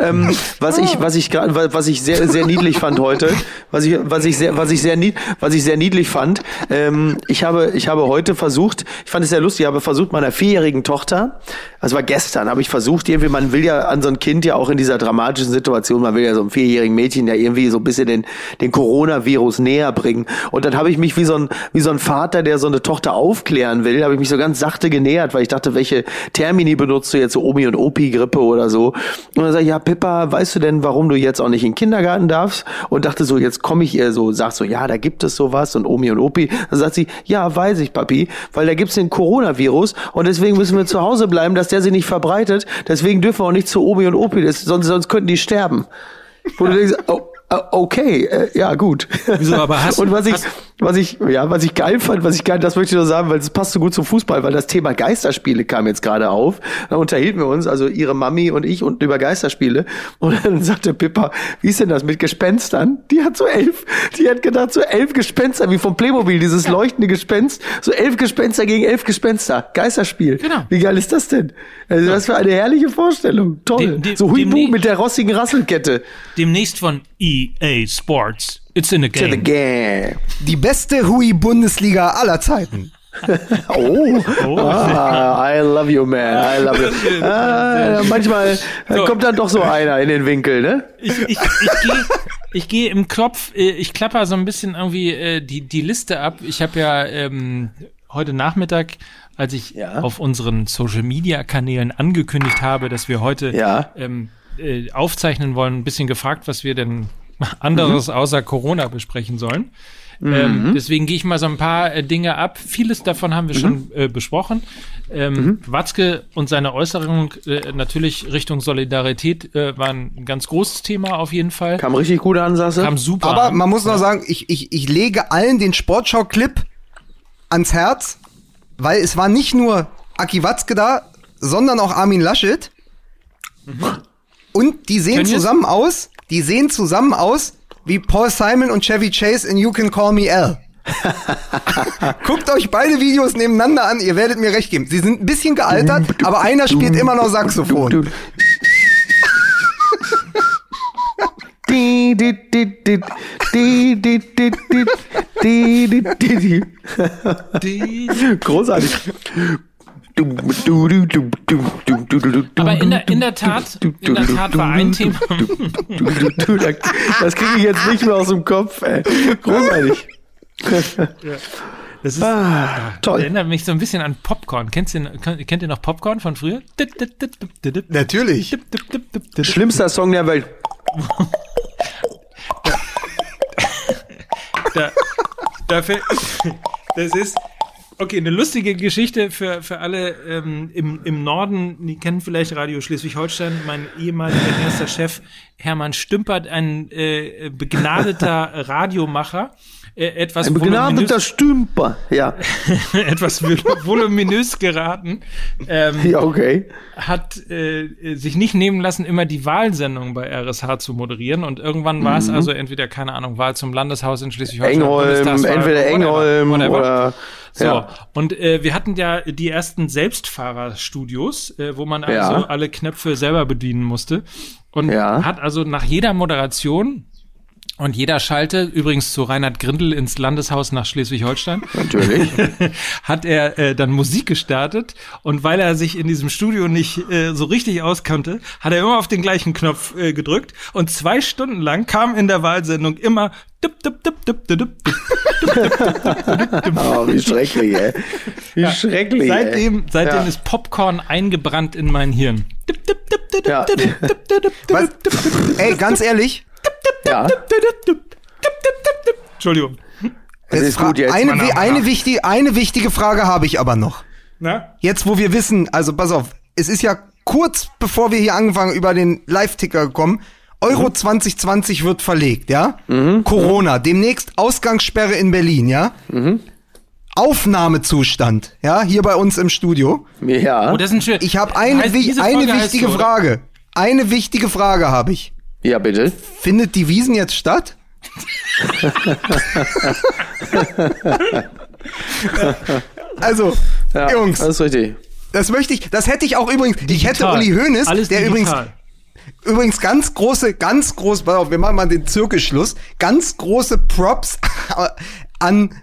[SPEAKER 1] ähm, was ich, was ich gerade, was ich sehr, sehr niedlich fand heute, was ich, was ich sehr, was ich sehr nied, was ich sehr niedlich fand. Ähm, ich habe, ich habe heute versucht, ich fand es sehr lustig, ich habe versucht meiner vierjährigen Tochter, also war gestern, habe ich versucht irgendwie, man will ja an so ein Kind ja auch in dieser dramatischen Situation, man will ja so einem vierjährigen Mädchen ja irgendwie so ein bisschen den, den Coronavirus näher bringen. Und dann habe ich mich wie so ein, wie so ein Vater, der so eine Tochter aufklären will, habe ich mich so ganz sachte genähert, weil ich dachte, welche Termini benutzt du jetzt, so Omi und Opi-Grippe oder so. Und dann sag ich, ja, Pippa, weißt du denn, warum du jetzt auch nicht in den Kindergarten darfst? Und dachte so, jetzt komme ich ihr so, sag so, ja, da gibt es sowas und Omi und Opi. Dann sagt sie, ja, weiß ich, Papi, weil da gibt's den Coronavirus und deswegen müssen wir zu Hause bleiben, dass der sich nicht verbreitet. Deswegen dürfen wir auch nicht zu Omi und Opi, das, sonst, sonst könnten die sterben. Wo du denkst, oh, okay, äh, ja, gut.
[SPEAKER 2] Wieso, aber hast-
[SPEAKER 1] Und was ich, was ich, ja, was ich geil fand, was ich geil, das möchte ich nur sagen, weil es passt so gut zum Fußball, weil das Thema Geisterspiele kam jetzt gerade auf. Da unterhielten wir uns, also ihre Mami und ich, und über Geisterspiele. Und dann sagte Pippa, wie ist denn das mit Gespenstern? Die hat so elf, die hat gedacht, so elf Gespenster, wie vom Playmobil, dieses leuchtende Gespenst. So elf Gespenster gegen elf Gespenster. Geisterspiel.
[SPEAKER 2] Genau.
[SPEAKER 1] Wie geil ist das denn? Also, was für eine herrliche Vorstellung. Toll.
[SPEAKER 2] Dem- dem-
[SPEAKER 1] so Huibu mit der rostigen Rasselkette.
[SPEAKER 2] Demnächst von EA Sports. It's in the
[SPEAKER 1] To the
[SPEAKER 2] game.
[SPEAKER 1] game.
[SPEAKER 3] Die beste Hui-Bundesliga aller Zeiten.
[SPEAKER 1] Oh, ah, I love you, man. I love you. Ah, manchmal
[SPEAKER 2] So.
[SPEAKER 1] kommt dann doch so einer in den Winkel, ne?
[SPEAKER 2] Ich, ich, ich gehe ich geh im Kopf, äh, ich klapper so ein bisschen irgendwie äh, die, die Liste ab. Ich habe ja ähm, heute Nachmittag, als ich
[SPEAKER 1] Ja.
[SPEAKER 2] auf unseren Social Media Kanälen angekündigt habe, dass wir heute
[SPEAKER 1] Ja.
[SPEAKER 2] ähm, äh, aufzeichnen wollen, ein bisschen gefragt, was wir denn anderes außer Corona besprechen sollen. Ähm, deswegen gehe ich mal so ein paar äh, Dinge ab. Vieles davon haben wir schon äh, besprochen. Ähm, Watzke und seine Äußerung äh, natürlich Richtung Solidarität äh, war ein ganz großes Thema auf jeden Fall.
[SPEAKER 1] Kam richtig gut an, du?
[SPEAKER 2] Kam super.
[SPEAKER 3] Aber
[SPEAKER 2] an.
[SPEAKER 3] man muss noch sagen, ich, ich, ich lege allen den Sportschau-Clip ans Herz, weil es war nicht nur Aki Watzke da, sondern auch Armin Laschet. Und die sehen
[SPEAKER 2] Tönnies?
[SPEAKER 3] zusammen aus, die sehen zusammen aus wie Paul Simon und Chevy Chase in You Can Call Me Al. Guckt euch beide Videos nebeneinander an, ihr werdet mir recht geben. Sie sind ein bisschen gealtert, aber einer spielt immer noch Saxophon.
[SPEAKER 1] Großartig.
[SPEAKER 2] Aber in der, in der Tat, in der Tat war ein Thema.
[SPEAKER 1] du, du, du, du, Das kriege ich jetzt nicht mehr aus dem Kopf, ey. Großartig.
[SPEAKER 2] Das ist,
[SPEAKER 1] Ah, toll.
[SPEAKER 2] erinnert mich so ein bisschen an Popcorn. Kennt ihr, kennt ihr noch Popcorn von früher?
[SPEAKER 3] Natürlich.
[SPEAKER 1] Schlimmster Song der Welt.
[SPEAKER 2] Da, dafür, das ist, Okay, eine lustige Geschichte für, für alle ähm, im, im Norden, die kennen vielleicht Radio Schleswig-Holstein. Mein ehemaliger erster Chef Hermann Stümpert, ein äh, begnadeter Radiomacher. Äh, etwas
[SPEAKER 1] Ein begnadeter Stümper, ja.
[SPEAKER 2] etwas voluminös geraten, ähm,
[SPEAKER 1] Ja, okay.
[SPEAKER 2] hat äh, sich nicht nehmen lassen, immer die Wahlsendung bei RSH zu moderieren. Und irgendwann war es also entweder, keine Ahnung, Wahl zum Landeshaus in Schleswig-Holstein.
[SPEAKER 1] Engholm, entweder
[SPEAKER 2] whatever,
[SPEAKER 1] Engholm
[SPEAKER 2] whatever.
[SPEAKER 1] oder
[SPEAKER 2] So,
[SPEAKER 1] ja.
[SPEAKER 2] und äh, wir hatten ja die ersten Selbstfahrerstudios, äh, wo man also
[SPEAKER 1] Ja.
[SPEAKER 2] alle Knöpfe selber bedienen musste. Und
[SPEAKER 1] Ja.
[SPEAKER 2] hat also nach jeder Moderation und jeder Schalte, übrigens zu Reinhard Grindel ins Landeshaus nach Schleswig-Holstein,
[SPEAKER 1] Natürlich.
[SPEAKER 2] hat er äh, dann Musik gestartet und weil er sich in diesem Studio nicht äh, so richtig auskannte, hat er immer auf den gleichen Knopf äh, gedrückt und zwei Stunden lang kam in der Wahlsendung immer.
[SPEAKER 1] Oh, wie schrecklich, ey. Wie schrecklich. ey.
[SPEAKER 2] Seitdem, seitdem
[SPEAKER 1] Ja.
[SPEAKER 2] ist Popcorn eingebrannt in mein Hirn.
[SPEAKER 1] Ja.
[SPEAKER 3] Ey, ganz ehrlich,
[SPEAKER 1] Ja.
[SPEAKER 2] Entschuldigung.
[SPEAKER 1] das ist gut jetzt.
[SPEAKER 3] eine, eine, wichtige, eine wichtige Frage habe ich aber noch.
[SPEAKER 2] Na?
[SPEAKER 3] Jetzt, wo wir wissen, also pass auf, es ist ja kurz bevor wir hier angefangen über den Live-Ticker gekommen. Euro 2020 wird verlegt, ja? Corona, demnächst Ausgangssperre in Berlin, ja? Aufnahmezustand, ja, hier bei uns im Studio.
[SPEAKER 1] Ja,
[SPEAKER 2] Oh, das ist ein schön.
[SPEAKER 3] Ich habe eine, wi- eine wichtige? Frage. Eine wichtige Frage habe ich.
[SPEAKER 1] Ja, bitte.
[SPEAKER 3] Findet die Wiesen jetzt statt? also,
[SPEAKER 1] Ja,
[SPEAKER 3] Jungs,
[SPEAKER 1] Das ist richtig.
[SPEAKER 3] das möchte ich, das hätte ich auch übrigens, ich hätte
[SPEAKER 2] Digital.
[SPEAKER 3] Uli Hoeneß,
[SPEAKER 2] Alles
[SPEAKER 3] der übrigens,
[SPEAKER 2] digital.
[SPEAKER 3] übrigens ganz große, ganz groß, pass auf, wir machen mal den Zirkelschluss, ganz große Props an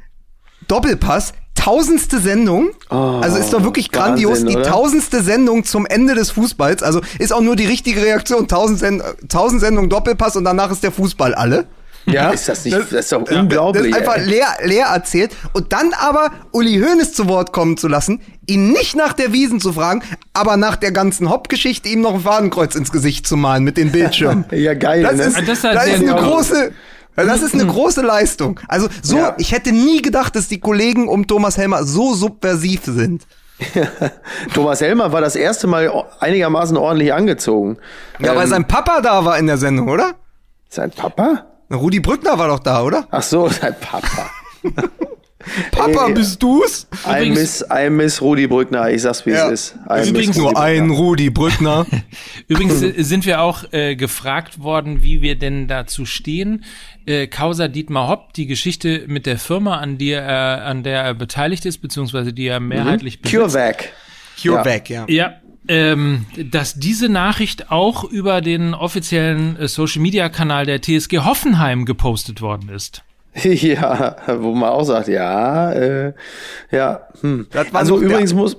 [SPEAKER 3] Doppelpass, tausendste Sendung, also ist doch wirklich grandios,
[SPEAKER 1] Wahnsinn,
[SPEAKER 3] die
[SPEAKER 1] oder?
[SPEAKER 3] tausendste Sendung zum Ende des Fußballs, also ist auch nur die richtige Reaktion, tausend, Send tausend Sendungen Doppelpass und danach ist der Fußball alle. Ja,
[SPEAKER 1] Ist das nicht, das, ist doch unglaublich.
[SPEAKER 3] Das ist einfach
[SPEAKER 1] ey.
[SPEAKER 3] leer, leer erzählt. Und dann aber Uli Hoeneß zu Wort kommen zu lassen, ihn nicht nach der Wiesen zu fragen, aber nach der ganzen Hauptgeschichte ihm noch ein Fadenkreuz ins Gesicht zu malen mit den Bildschirmen.
[SPEAKER 1] Ja, geil,
[SPEAKER 3] Das
[SPEAKER 1] ne?
[SPEAKER 3] ist,
[SPEAKER 2] Das
[SPEAKER 3] das
[SPEAKER 2] ist halt
[SPEAKER 3] ist
[SPEAKER 2] sehr
[SPEAKER 3] eine große, das ist eine große Leistung. Also so,
[SPEAKER 1] Ja.
[SPEAKER 3] ich hätte nie gedacht, dass die Kollegen um Thomas Helmer so subversiv sind.
[SPEAKER 1] Thomas Helmer war das erste Mal einigermaßen ordentlich angezogen.
[SPEAKER 3] Ja,
[SPEAKER 1] Ähm,
[SPEAKER 3] weil sein Papa da war in der Sendung, oder?
[SPEAKER 1] sein Papa?
[SPEAKER 3] Rudi Brückner war doch da, oder?
[SPEAKER 1] Ach so, sein Papa.
[SPEAKER 3] Papa,
[SPEAKER 1] Ey.
[SPEAKER 3] bist du's?
[SPEAKER 1] I miss, I miss Rudi Brückner. Ich sag's, wie
[SPEAKER 3] Ja.
[SPEAKER 1] es ist. I
[SPEAKER 2] Übrigens
[SPEAKER 3] Nur ein. Rudi Brückner.
[SPEAKER 2] Übrigens äh, sind wir auch äh, gefragt worden, wie wir denn dazu stehen. Äh, Causa Dietmar Hopp, die Geschichte mit der Firma, an, die er, an der er beteiligt ist, beziehungsweise die er mehrheitlich besitzt.
[SPEAKER 1] CureVac.
[SPEAKER 3] CureVac, ja.
[SPEAKER 2] Ja, ähm, dass diese Nachricht auch über den offiziellen äh, Social Media Kanal der TSG Hoffenheim gepostet worden ist.
[SPEAKER 1] Ja, wo man auch sagt, ja, äh, ja. Hm.
[SPEAKER 3] Das war
[SPEAKER 1] Also
[SPEAKER 3] so der-
[SPEAKER 1] übrigens muss.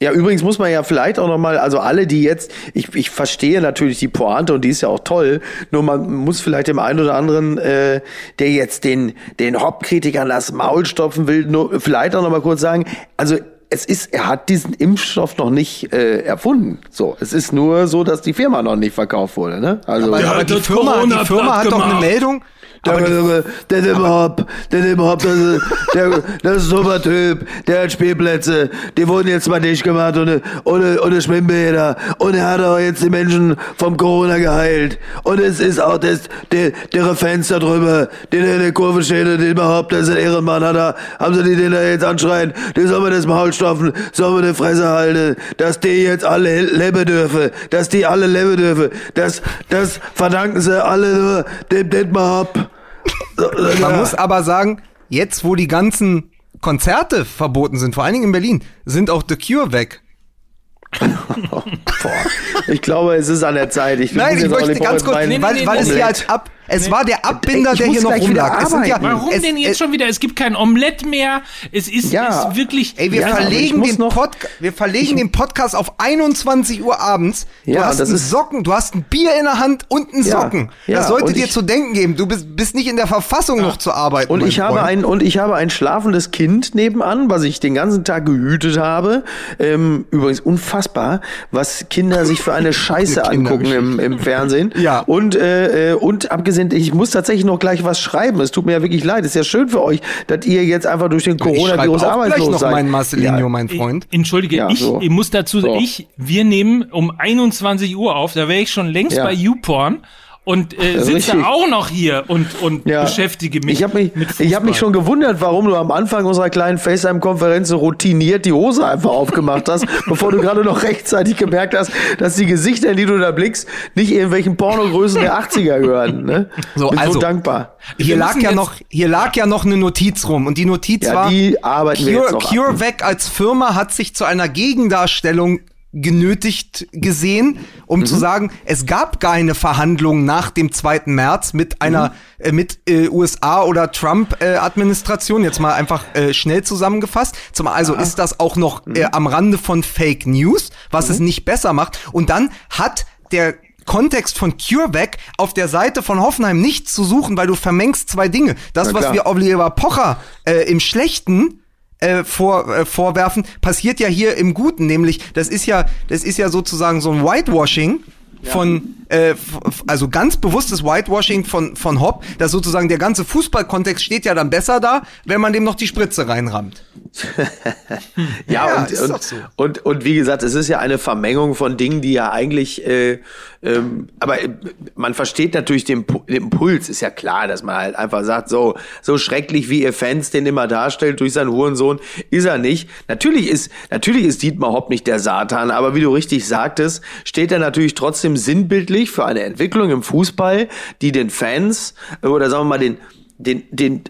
[SPEAKER 1] Ja, übrigens muss man ja vielleicht auch noch mal, also alle, die jetzt, ich, ich verstehe natürlich die Pointe und die ist ja auch toll, nur man muss vielleicht dem einen oder anderen, äh, der jetzt den, den Hop-Kritikern das Maul stopfen will, nur vielleicht auch noch mal kurz sagen, also es ist, er hat diesen Impfstoff noch nicht äh, erfunden. So, es ist nur so, dass die Firma noch nicht verkauft wurde, ne? Also
[SPEAKER 3] Aber, aber die Firma,
[SPEAKER 2] Corona
[SPEAKER 3] die Firma hat doch eine
[SPEAKER 2] gemacht.
[SPEAKER 3] Meldung.
[SPEAKER 1] Der,
[SPEAKER 3] die,
[SPEAKER 1] der, der Hopp, der Hopp, das ist, der, das ist ein super Typ, der hat Spielplätze, die wurden jetzt mal dicht gemacht ohne, ohne, ohne Schwimmbäder und er hat auch jetzt die Menschen vom Corona geheilt und es ist auch das, der, der Fenster drüber, den in der Kurve steht und den Hopp, das ist ein Ehrenmann, hat er, haben sie die den da jetzt anschreien, die sollen wir das Maul stopfen, sollen wir die Fresse halten, dass die jetzt alle leben dürfen, dass die alle leben dürfen, das, das verdanken sie alle nur dem Dietmar Hopp.
[SPEAKER 3] Man muss aber sagen, jetzt wo die ganzen Konzerte verboten sind, vor allen Dingen in Berlin, sind auch The Cure weg.
[SPEAKER 1] Ich glaube, es ist an der Zeit. Ich
[SPEAKER 3] Nein,
[SPEAKER 1] muss
[SPEAKER 3] ich möchte ganz kurz, weil, weil es hier als ab, es war der Abbinder,
[SPEAKER 1] Ich
[SPEAKER 3] der hier noch rumlag. Es sind ja.
[SPEAKER 2] Warum
[SPEAKER 3] es,
[SPEAKER 2] denn jetzt
[SPEAKER 3] es,
[SPEAKER 2] schon wieder? Es gibt kein Omelett mehr. Es ist,
[SPEAKER 1] Ja.
[SPEAKER 2] ist wirklich.
[SPEAKER 3] Ey, wir
[SPEAKER 1] Ja,
[SPEAKER 3] verlegen den
[SPEAKER 1] noch-
[SPEAKER 3] Podca wir verlegen den Podcast auf 21 Uhr abends. Du
[SPEAKER 1] Ja,
[SPEAKER 3] hast
[SPEAKER 1] das
[SPEAKER 3] einen
[SPEAKER 1] ist-
[SPEAKER 3] Socken, du hast ein Bier in der Hand und einen Socken.
[SPEAKER 1] ja,
[SPEAKER 3] das sollte dir
[SPEAKER 1] ich-
[SPEAKER 3] zu denken geben. Du bist, bist nicht in der Verfassung noch zu arbeiten.
[SPEAKER 1] Und ich habe ein und ich habe ein schlafendes Kind nebenan, was ich den ganzen Tag gehütet habe. Ähm, übrigens unfassbar, was Kinder sich für eine Scheiße angucken im, im Fernsehen.
[SPEAKER 3] Ja.
[SPEAKER 1] Und äh, äh, und abgesehen abgesehen, ich muss tatsächlich noch gleich was schreiben. Es tut mir ja wirklich leid. Es ist ja schön für euch, dass ihr jetzt einfach durch den Coronavirus arbeitslos
[SPEAKER 3] noch
[SPEAKER 1] seid.
[SPEAKER 3] mein Marcelinho, ja. mein Freund.
[SPEAKER 2] Entschuldige, ja, ich, so. ich muss dazu, so. ich, wir nehmen um 21 Uhr auf. Da wäre ich schon längst ja. bei YouPorn und äh, sitze richtig. auch noch hier und, und ja. beschäftige mich.
[SPEAKER 1] Ich habe mich, mit ich hab mich schon gewundert, warum du am Anfang unserer kleinen FaceTime-Konferenz so routiniert die Hose einfach aufgemacht hast, bevor du gerade noch rechtzeitig gemerkt hast, dass die Gesichter, die du da blickst, nicht irgendwelchen Pornogrößen der 80er gehören. Ne?
[SPEAKER 3] So, Bin also, so dankbar. Hier lag ja noch, hier lag ja noch eine Notiz rum und die Notiz ja, war,
[SPEAKER 1] die arbeiten
[SPEAKER 3] Cure,
[SPEAKER 1] wir jetzt noch
[SPEAKER 3] CureVac als Firma hat sich zu einer Gegendarstellung genötigt gesehen, um mhm. zu sagen, es gab keine Verhandlungen nach dem 2. März mit einer mhm. äh, mit äh, USA oder Trump äh, Administration jetzt mal einfach äh, schnell zusammengefasst. Zum also ist das auch noch äh, mhm. am Rande von Fake News, was es mhm. nicht besser macht und dann hat der Kontext von CureVac auf der Seite von Hoffenheim nichts zu suchen, weil du vermengst zwei Dinge. Das, was wir Oliver Pocher äh, im Schlechten äh, vor, äh, vorwerfen, passiert ja hier im Guten, nämlich das ist ja, das ist ja sozusagen so ein Whitewashing von, äh, also ganz bewusstes Whitewashing von, von Hopp, dass sozusagen der ganze Fußballkontext steht ja dann besser da, wenn man dem noch die Spritze reinrammt.
[SPEAKER 1] ja, ja, und, und, so. und, und, wie gesagt, es ist ja eine Vermengung von Dingen, die ja eigentlich, äh, ähm, aber man versteht natürlich den, den Impuls, ist ja klar, dass man halt einfach sagt, so, so schrecklich wie ihr Fans den immer darstellt durch seinen Hurensohn, ist er nicht. Natürlich ist, natürlich ist Dietmar Hopp nicht der Satan, aber wie du richtig sagtest, steht er natürlich trotzdem sinnbildlich für eine Entwicklung im Fußball, die den Fans, oder sagen wir mal, den, den, den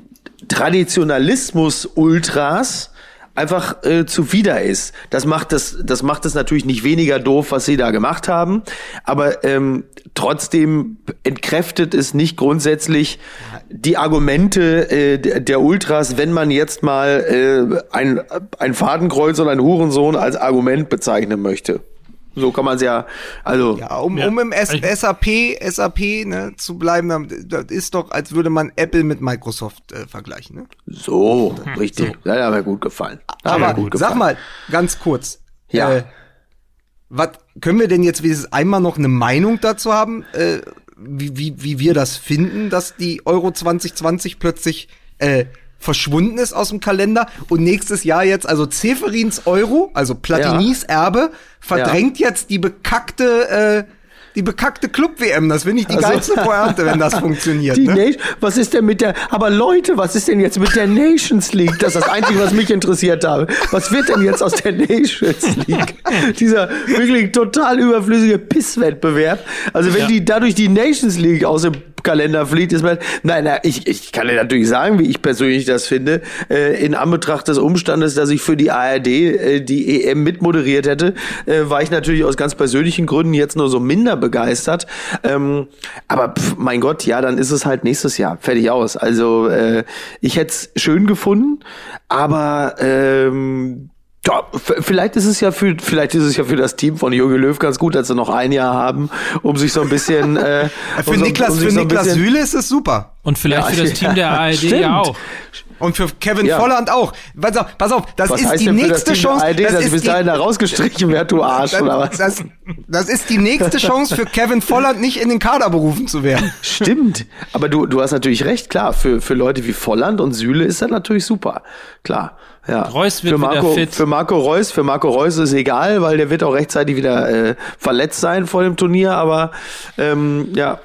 [SPEAKER 1] Traditionalismus Ultras einfach äh, zuwider ist. Das macht das, das macht es natürlich nicht weniger doof, was sie da gemacht haben, aber ähm, trotzdem entkräftet es nicht grundsätzlich die Argumente äh, der Ultras, wenn man jetzt mal äh, ein, ein Fadenkreuz oder ein Hurensohn als Argument bezeichnen möchte. So kann man es ja, also.
[SPEAKER 3] Ja, um, ja. um im S SAP, SAP ne, zu bleiben, das ist doch, als würde man Apple mit Microsoft äh, vergleichen. Ne?
[SPEAKER 1] So, hm, richtig. So. Ja, hat mir gut gefallen.
[SPEAKER 3] Hat Aber gut gefallen. sag mal, ganz kurz.
[SPEAKER 1] Ja. Äh,
[SPEAKER 3] was können wir denn jetzt wenigstens einmal noch eine Meinung dazu haben, äh, wie, wie, wie wir das finden, dass die Euro 2020 plötzlich äh, verschwunden ist aus dem Kalender und nächstes Jahr jetzt, also Zeferins Euro, also Platinis ja. Erbe, verdrängt ja. jetzt die bekackte äh, die bekackte Club-WM, das finde ich die also, geilste Pointe, wenn das funktioniert.
[SPEAKER 1] Die ne? was ist denn mit der, aber Leute, was ist denn jetzt mit der Nations League? Das ist das Einzige, was mich interessiert habe. Was wird denn jetzt aus der Nations League? Dieser wirklich total überflüssige Pisswettbewerb. Also wenn ja. die dadurch die Nations League aus dem Kalender flieht, ist man, nein, nein, ich, ich kann dir natürlich sagen, wie ich persönlich das finde, äh, in Anbetracht des Umstandes, dass ich für die ARD äh, die EM mitmoderiert hätte, äh, war ich natürlich aus ganz persönlichen Gründen jetzt nur so minder begeistert. Ähm, aber pff, mein Gott, ja, dann ist es halt nächstes Jahr fertig aus. Also äh, ich hätte es schön gefunden, aber ähm, ja, vielleicht ist es ja für vielleicht ist es ja für das Team von Jogi Löw ganz gut, dass sie noch ein Jahr haben, um sich so ein bisschen äh,
[SPEAKER 3] für um Niklas um für so Niklas Süle ist es super
[SPEAKER 2] und vielleicht ja, für das Team der ARD stimmt. ja auch
[SPEAKER 3] und für Kevin ja. Volland auch. Pass auf, pass auf das was ist die nächste Chance.
[SPEAKER 1] ARD, das dass bis dahin da rausgestrichen wird, du Arsch,
[SPEAKER 3] das,
[SPEAKER 1] oder was?
[SPEAKER 3] Das, das ist die nächste Chance für Kevin Volland, nicht in den Kader berufen zu werden.
[SPEAKER 1] Stimmt. Aber du, du hast natürlich recht, klar. Für, für Leute wie Volland und Süle ist das natürlich super. Klar. Ja.
[SPEAKER 2] Reus wird
[SPEAKER 1] für Marco,
[SPEAKER 2] wieder fit.
[SPEAKER 1] Für Marco Reus, für Marco Reus ist egal, weil der wird auch rechtzeitig wieder äh, verletzt sein vor dem Turnier, aber ähm, ja,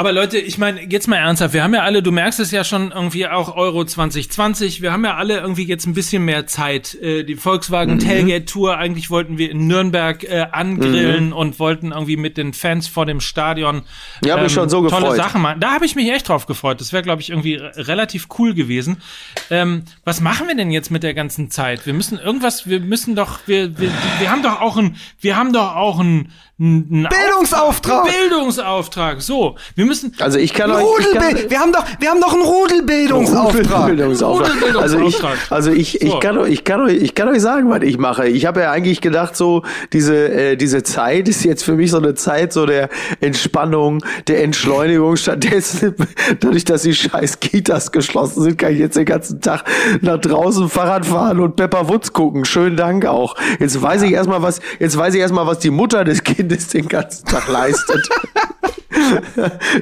[SPEAKER 2] aber Leute, ich meine, jetzt mal ernsthaft, wir haben ja alle, du merkst es ja schon irgendwie auch Euro 2020, wir haben ja alle irgendwie jetzt ein bisschen mehr Zeit. Äh, die Volkswagen mhm. Tailgate Tour, eigentlich wollten wir in Nürnberg äh, angrillen mhm. und wollten irgendwie mit den Fans vor dem Stadion
[SPEAKER 1] ja, ähm, mich schon so
[SPEAKER 2] tolle gefreut. Sachen machen. Da habe ich mich echt drauf gefreut. Das wäre, glaube ich, irgendwie relativ cool gewesen. Ähm, was machen wir denn jetzt mit der ganzen Zeit? Wir müssen irgendwas, wir müssen doch, wir, wir, wir haben doch auch ein, wir haben doch auch ein
[SPEAKER 3] ein Bildungsauftrag.
[SPEAKER 2] Bildungsauftrag. So, wir müssen.
[SPEAKER 1] Also ich kann euch.
[SPEAKER 3] Kann, wir haben doch, wir haben doch einen Rudelbildungsauftrag.
[SPEAKER 1] Rudelbildungsauftrag. Also ich, also ich, ich kann euch, ich kann euch, ich kann euch sagen, was ich mache. Ich habe ja eigentlich gedacht, so diese, äh, diese Zeit ist jetzt für mich so eine Zeit so der Entspannung, der Entschleunigung. Stattdessen, dadurch, dass die scheiß Kitas geschlossen sind, kann ich jetzt den ganzen Tag nach draußen Fahrrad fahren und Pepper Woods gucken. Schönen Dank auch. Jetzt weiß ja. ich erstmal was, jetzt weiß ich erstmal, was die Mutter des Kindes Kindes den ganzen Tag leistet.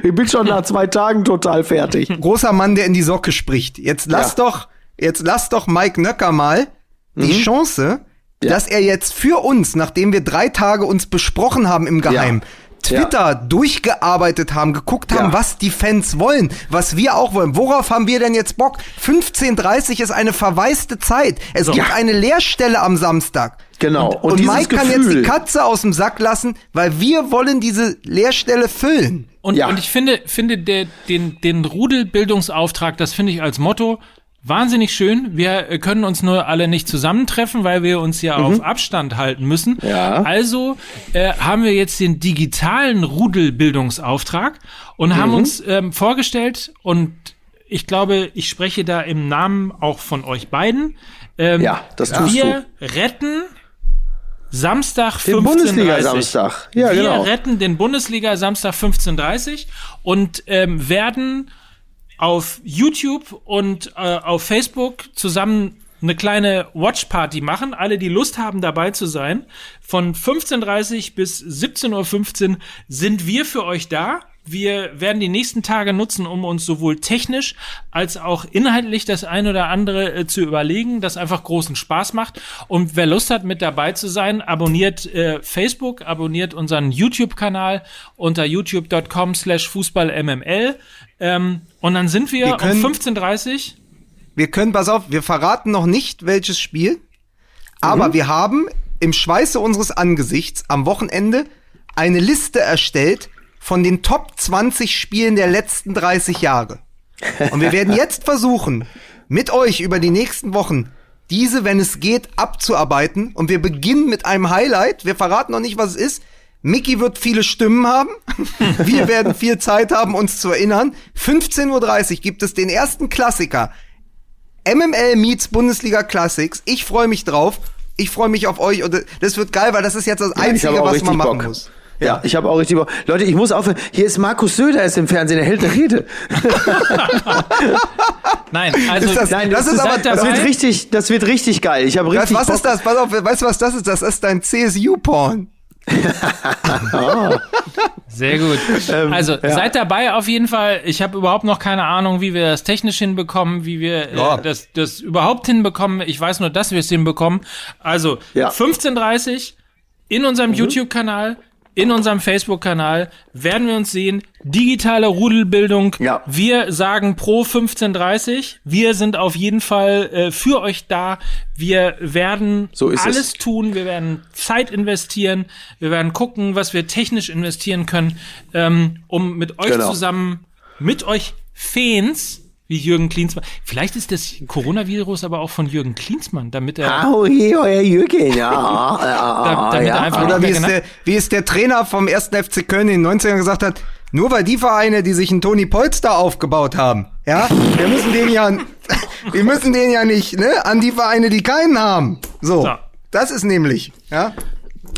[SPEAKER 1] ich bin schon nach zwei Tagen total fertig.
[SPEAKER 3] Großer Mann, der in die Socke spricht. Jetzt lass ja. doch, jetzt lass doch Mike Nöcker mal die mhm. Chance, ja. dass er jetzt für uns, nachdem wir drei Tage uns besprochen haben im Geheim, ja. Twitter ja. durchgearbeitet haben, geguckt haben, ja. was die Fans wollen, was wir auch wollen. Worauf haben wir denn jetzt Bock? 15.30 ist eine verwaiste Zeit. Es so. gibt eine Leerstelle am Samstag.
[SPEAKER 1] Genau.
[SPEAKER 3] Und, und, und Mike Gefühl. kann jetzt die Katze aus dem Sack lassen, weil wir wollen diese Leerstelle füllen.
[SPEAKER 2] Und, ja. und ich finde, finde der, den, den Rudelbildungsauftrag, das finde ich als Motto Wahnsinnig schön. Wir können uns nur alle nicht zusammentreffen, weil wir uns ja mhm. auf Abstand halten müssen. Ja. Also äh, haben wir jetzt den digitalen Rudelbildungsauftrag und mhm. haben uns ähm, vorgestellt und ich glaube, ich spreche da im Namen auch von euch beiden.
[SPEAKER 1] Ähm, ja, das tust
[SPEAKER 2] wir
[SPEAKER 1] du.
[SPEAKER 2] retten Samstag
[SPEAKER 1] den 15.30 Bundesliga Samstag.
[SPEAKER 2] Ja, wir genau. retten den Bundesliga Samstag 15.30 und ähm, werden auf YouTube und äh, auf Facebook zusammen eine kleine Watchparty machen. Alle, die Lust haben, dabei zu sein. Von 15.30 bis 17.15 Uhr sind wir für euch da. Wir werden die nächsten Tage nutzen, um uns sowohl technisch als auch inhaltlich das ein oder andere äh, zu überlegen, das einfach großen Spaß macht. Und wer Lust hat, mit dabei zu sein, abonniert äh, Facebook, abonniert unseren YouTube-Kanal unter youtube.com slash fußballmml. Ähm, und dann sind wir, wir können, um 15.30
[SPEAKER 3] Wir können, pass auf, wir verraten noch nicht, welches Spiel, aber mhm. wir haben im Schweiße unseres Angesichts am Wochenende eine Liste erstellt von den Top 20 Spielen der letzten 30 Jahre. Und wir werden jetzt versuchen, mit euch über die nächsten Wochen diese, wenn es geht, abzuarbeiten. Und wir beginnen mit einem Highlight. Wir verraten noch nicht, was es ist. Mickey wird viele Stimmen haben. Wir werden viel Zeit haben, uns zu erinnern. 15.30 Uhr gibt es den ersten Klassiker. MML meets Bundesliga Classics. Ich freue mich drauf. Ich freue mich auf euch und das wird geil, weil das ist jetzt das Einzige, ja, was man machen Bock. muss.
[SPEAKER 1] Ja, ich habe auch richtig Bock. Leute, ich muss aufhören. Hier ist Markus Söder ist im Fernsehen, er hält eine Rede.
[SPEAKER 2] nein, also
[SPEAKER 1] ist das, nein, das, ist aber, das wird richtig, das wird richtig geil. Ich habe richtig.
[SPEAKER 3] Was, Bock. ist das? Pass auf, weißt du was das ist? Das ist dein CSU-Porn.
[SPEAKER 2] Sehr gut. Ähm, also ja. seid dabei auf jeden Fall. Ich habe überhaupt noch keine Ahnung, wie wir das technisch hinbekommen, wie wir ja. äh, das, das überhaupt hinbekommen. Ich weiß nur, dass wir es hinbekommen. Also ja. 15.30 in unserem mhm. YouTube-Kanal in unserem Facebook-Kanal werden wir uns sehen. Digitale Rudelbildung. Ja. Wir sagen pro 1530. Wir sind auf jeden Fall äh, für euch da. Wir werden so alles es. tun. Wir werden Zeit investieren. Wir werden gucken, was wir technisch investieren können, ähm, um mit euch genau. zusammen, mit euch Fans wie Jürgen Klinsmann. Vielleicht ist das Coronavirus aber auch von Jürgen Klinsmann, damit er.
[SPEAKER 1] Hau hier, euer Jürgen, ja.
[SPEAKER 3] da, damit ja. er einfach Oder wie es, der, wie es der Trainer vom 1. FC Köln in den 90ern gesagt hat, nur weil die Vereine, die sich einen Toni Polster aufgebaut haben, ja, wir müssen den ja, wir müssen den ja nicht, ne, an die Vereine, die keinen haben. So. so. Das ist nämlich, ja.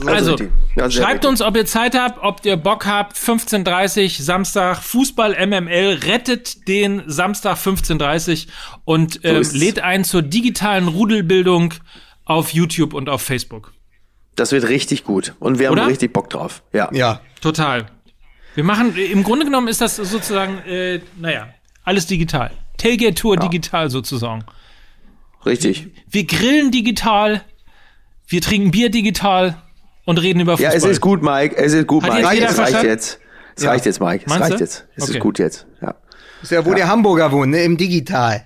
[SPEAKER 2] Also, ja, schreibt uns, ob ihr Zeit habt, ob ihr Bock habt. 15.30 Samstag, Fußball MML rettet den Samstag 15.30 und äh, so lädt ein zur digitalen Rudelbildung auf YouTube und auf Facebook.
[SPEAKER 1] Das wird richtig gut und wir haben Oder? richtig Bock drauf. Ja.
[SPEAKER 2] Ja. Total. Wir machen, im Grunde genommen ist das sozusagen, äh, naja, alles digital. Tailgate Tour ja. digital sozusagen.
[SPEAKER 1] Richtig.
[SPEAKER 2] Wir grillen digital, wir trinken Bier digital und reden über Fußball.
[SPEAKER 1] Ja, es ist gut, Mike. Es ist gut, Hat Mike. Es reicht jetzt. Es ja. reicht jetzt, Mike. Es Meinst reicht du? jetzt. Es okay. ist gut jetzt. Ja.
[SPEAKER 3] Das ist ja, wo ja. der Hamburger wohnt, ne? Im Digital.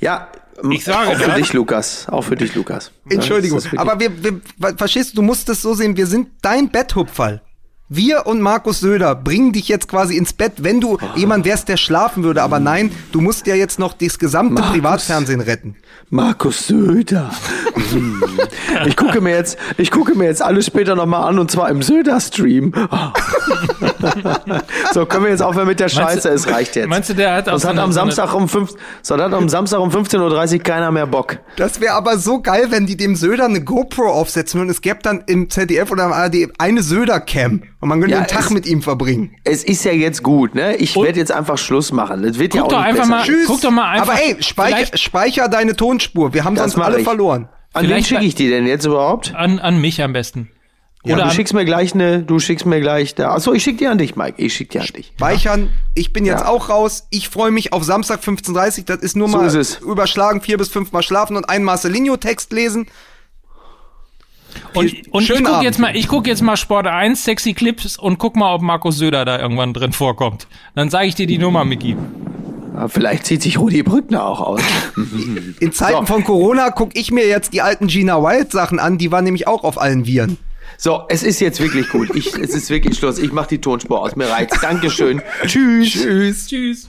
[SPEAKER 1] Ja, ich sage auch für das. dich, Lukas. Auch für dich, Lukas.
[SPEAKER 3] Entschuldigung. Aber wir, wir, verstehst du, du musst es so sehen, wir sind dein Betthupferl. Wir und Markus Söder bringen dich jetzt quasi ins Bett, wenn du oh. jemand wärst, der schlafen würde. Aber nein, du musst ja jetzt noch das gesamte Markus, Privatfernsehen retten.
[SPEAKER 1] Markus Söder. Ich gucke mir jetzt, ich gucke mir jetzt alles später nochmal an und zwar im Söder-Stream. so, können wir jetzt aufhören mit der Scheiße, es reicht jetzt.
[SPEAKER 2] Meinst du, der hat,
[SPEAKER 1] sonst hat am Samstag um fünf, sonst hat am Samstag um 15.30 Uhr keiner mehr Bock.
[SPEAKER 3] Das wäre aber so geil, wenn die dem Söder eine GoPro aufsetzen und es gäbe dann im ZDF oder im ARD eine Söder-Cam. Und man könnte ja, den Tag mit ihm verbringen.
[SPEAKER 1] Es ist ja jetzt gut, ne? Ich werde jetzt einfach Schluss machen. Das wird guck ja auch
[SPEAKER 2] doch einfach besser. mal,
[SPEAKER 3] Tschüss.
[SPEAKER 2] Guck doch mal einfach.
[SPEAKER 3] Aber ey, speicher, speicher deine Tonspur. Wir haben das sonst alle ich. verloren.
[SPEAKER 1] An wen schicke ich die denn jetzt überhaupt?
[SPEAKER 2] An, an mich am besten.
[SPEAKER 1] Ja,
[SPEAKER 2] Oder
[SPEAKER 1] du schickst mir gleich eine, du schickst mir gleich da. Achso, ich schick dir an dich, Mike. Ich schick dir an dich.
[SPEAKER 3] Speichern. Ich bin jetzt
[SPEAKER 1] Ja.
[SPEAKER 3] auch raus. Ich freue mich auf Samstag 15.30 Das ist nur
[SPEAKER 1] So
[SPEAKER 3] mal
[SPEAKER 1] ist es.
[SPEAKER 3] überschlagen, vier bis fünfmal schlafen und einen Marcelinho-Text lesen.
[SPEAKER 2] Und, und ich gucke jetzt mal, ich guck jetzt mal Sport 1, sexy Clips und guck mal, ob Markus Söder da irgendwann drin vorkommt. Dann sage ich dir die Nummer, Miki.
[SPEAKER 1] Aber vielleicht zieht sich Rudi Brückner auch aus.
[SPEAKER 3] In Zeiten
[SPEAKER 1] So.
[SPEAKER 3] von Corona gucke ich mir jetzt die alten Gina Wild Sachen an. Die waren nämlich auch auf allen Viren.
[SPEAKER 1] So, es ist jetzt wirklich gut. Ich, es ist wirklich Schluss. Ich mach die Tonspur aus. Mir reizt. Dankeschön. Tschüss. Tschüss.
[SPEAKER 2] Tschüss.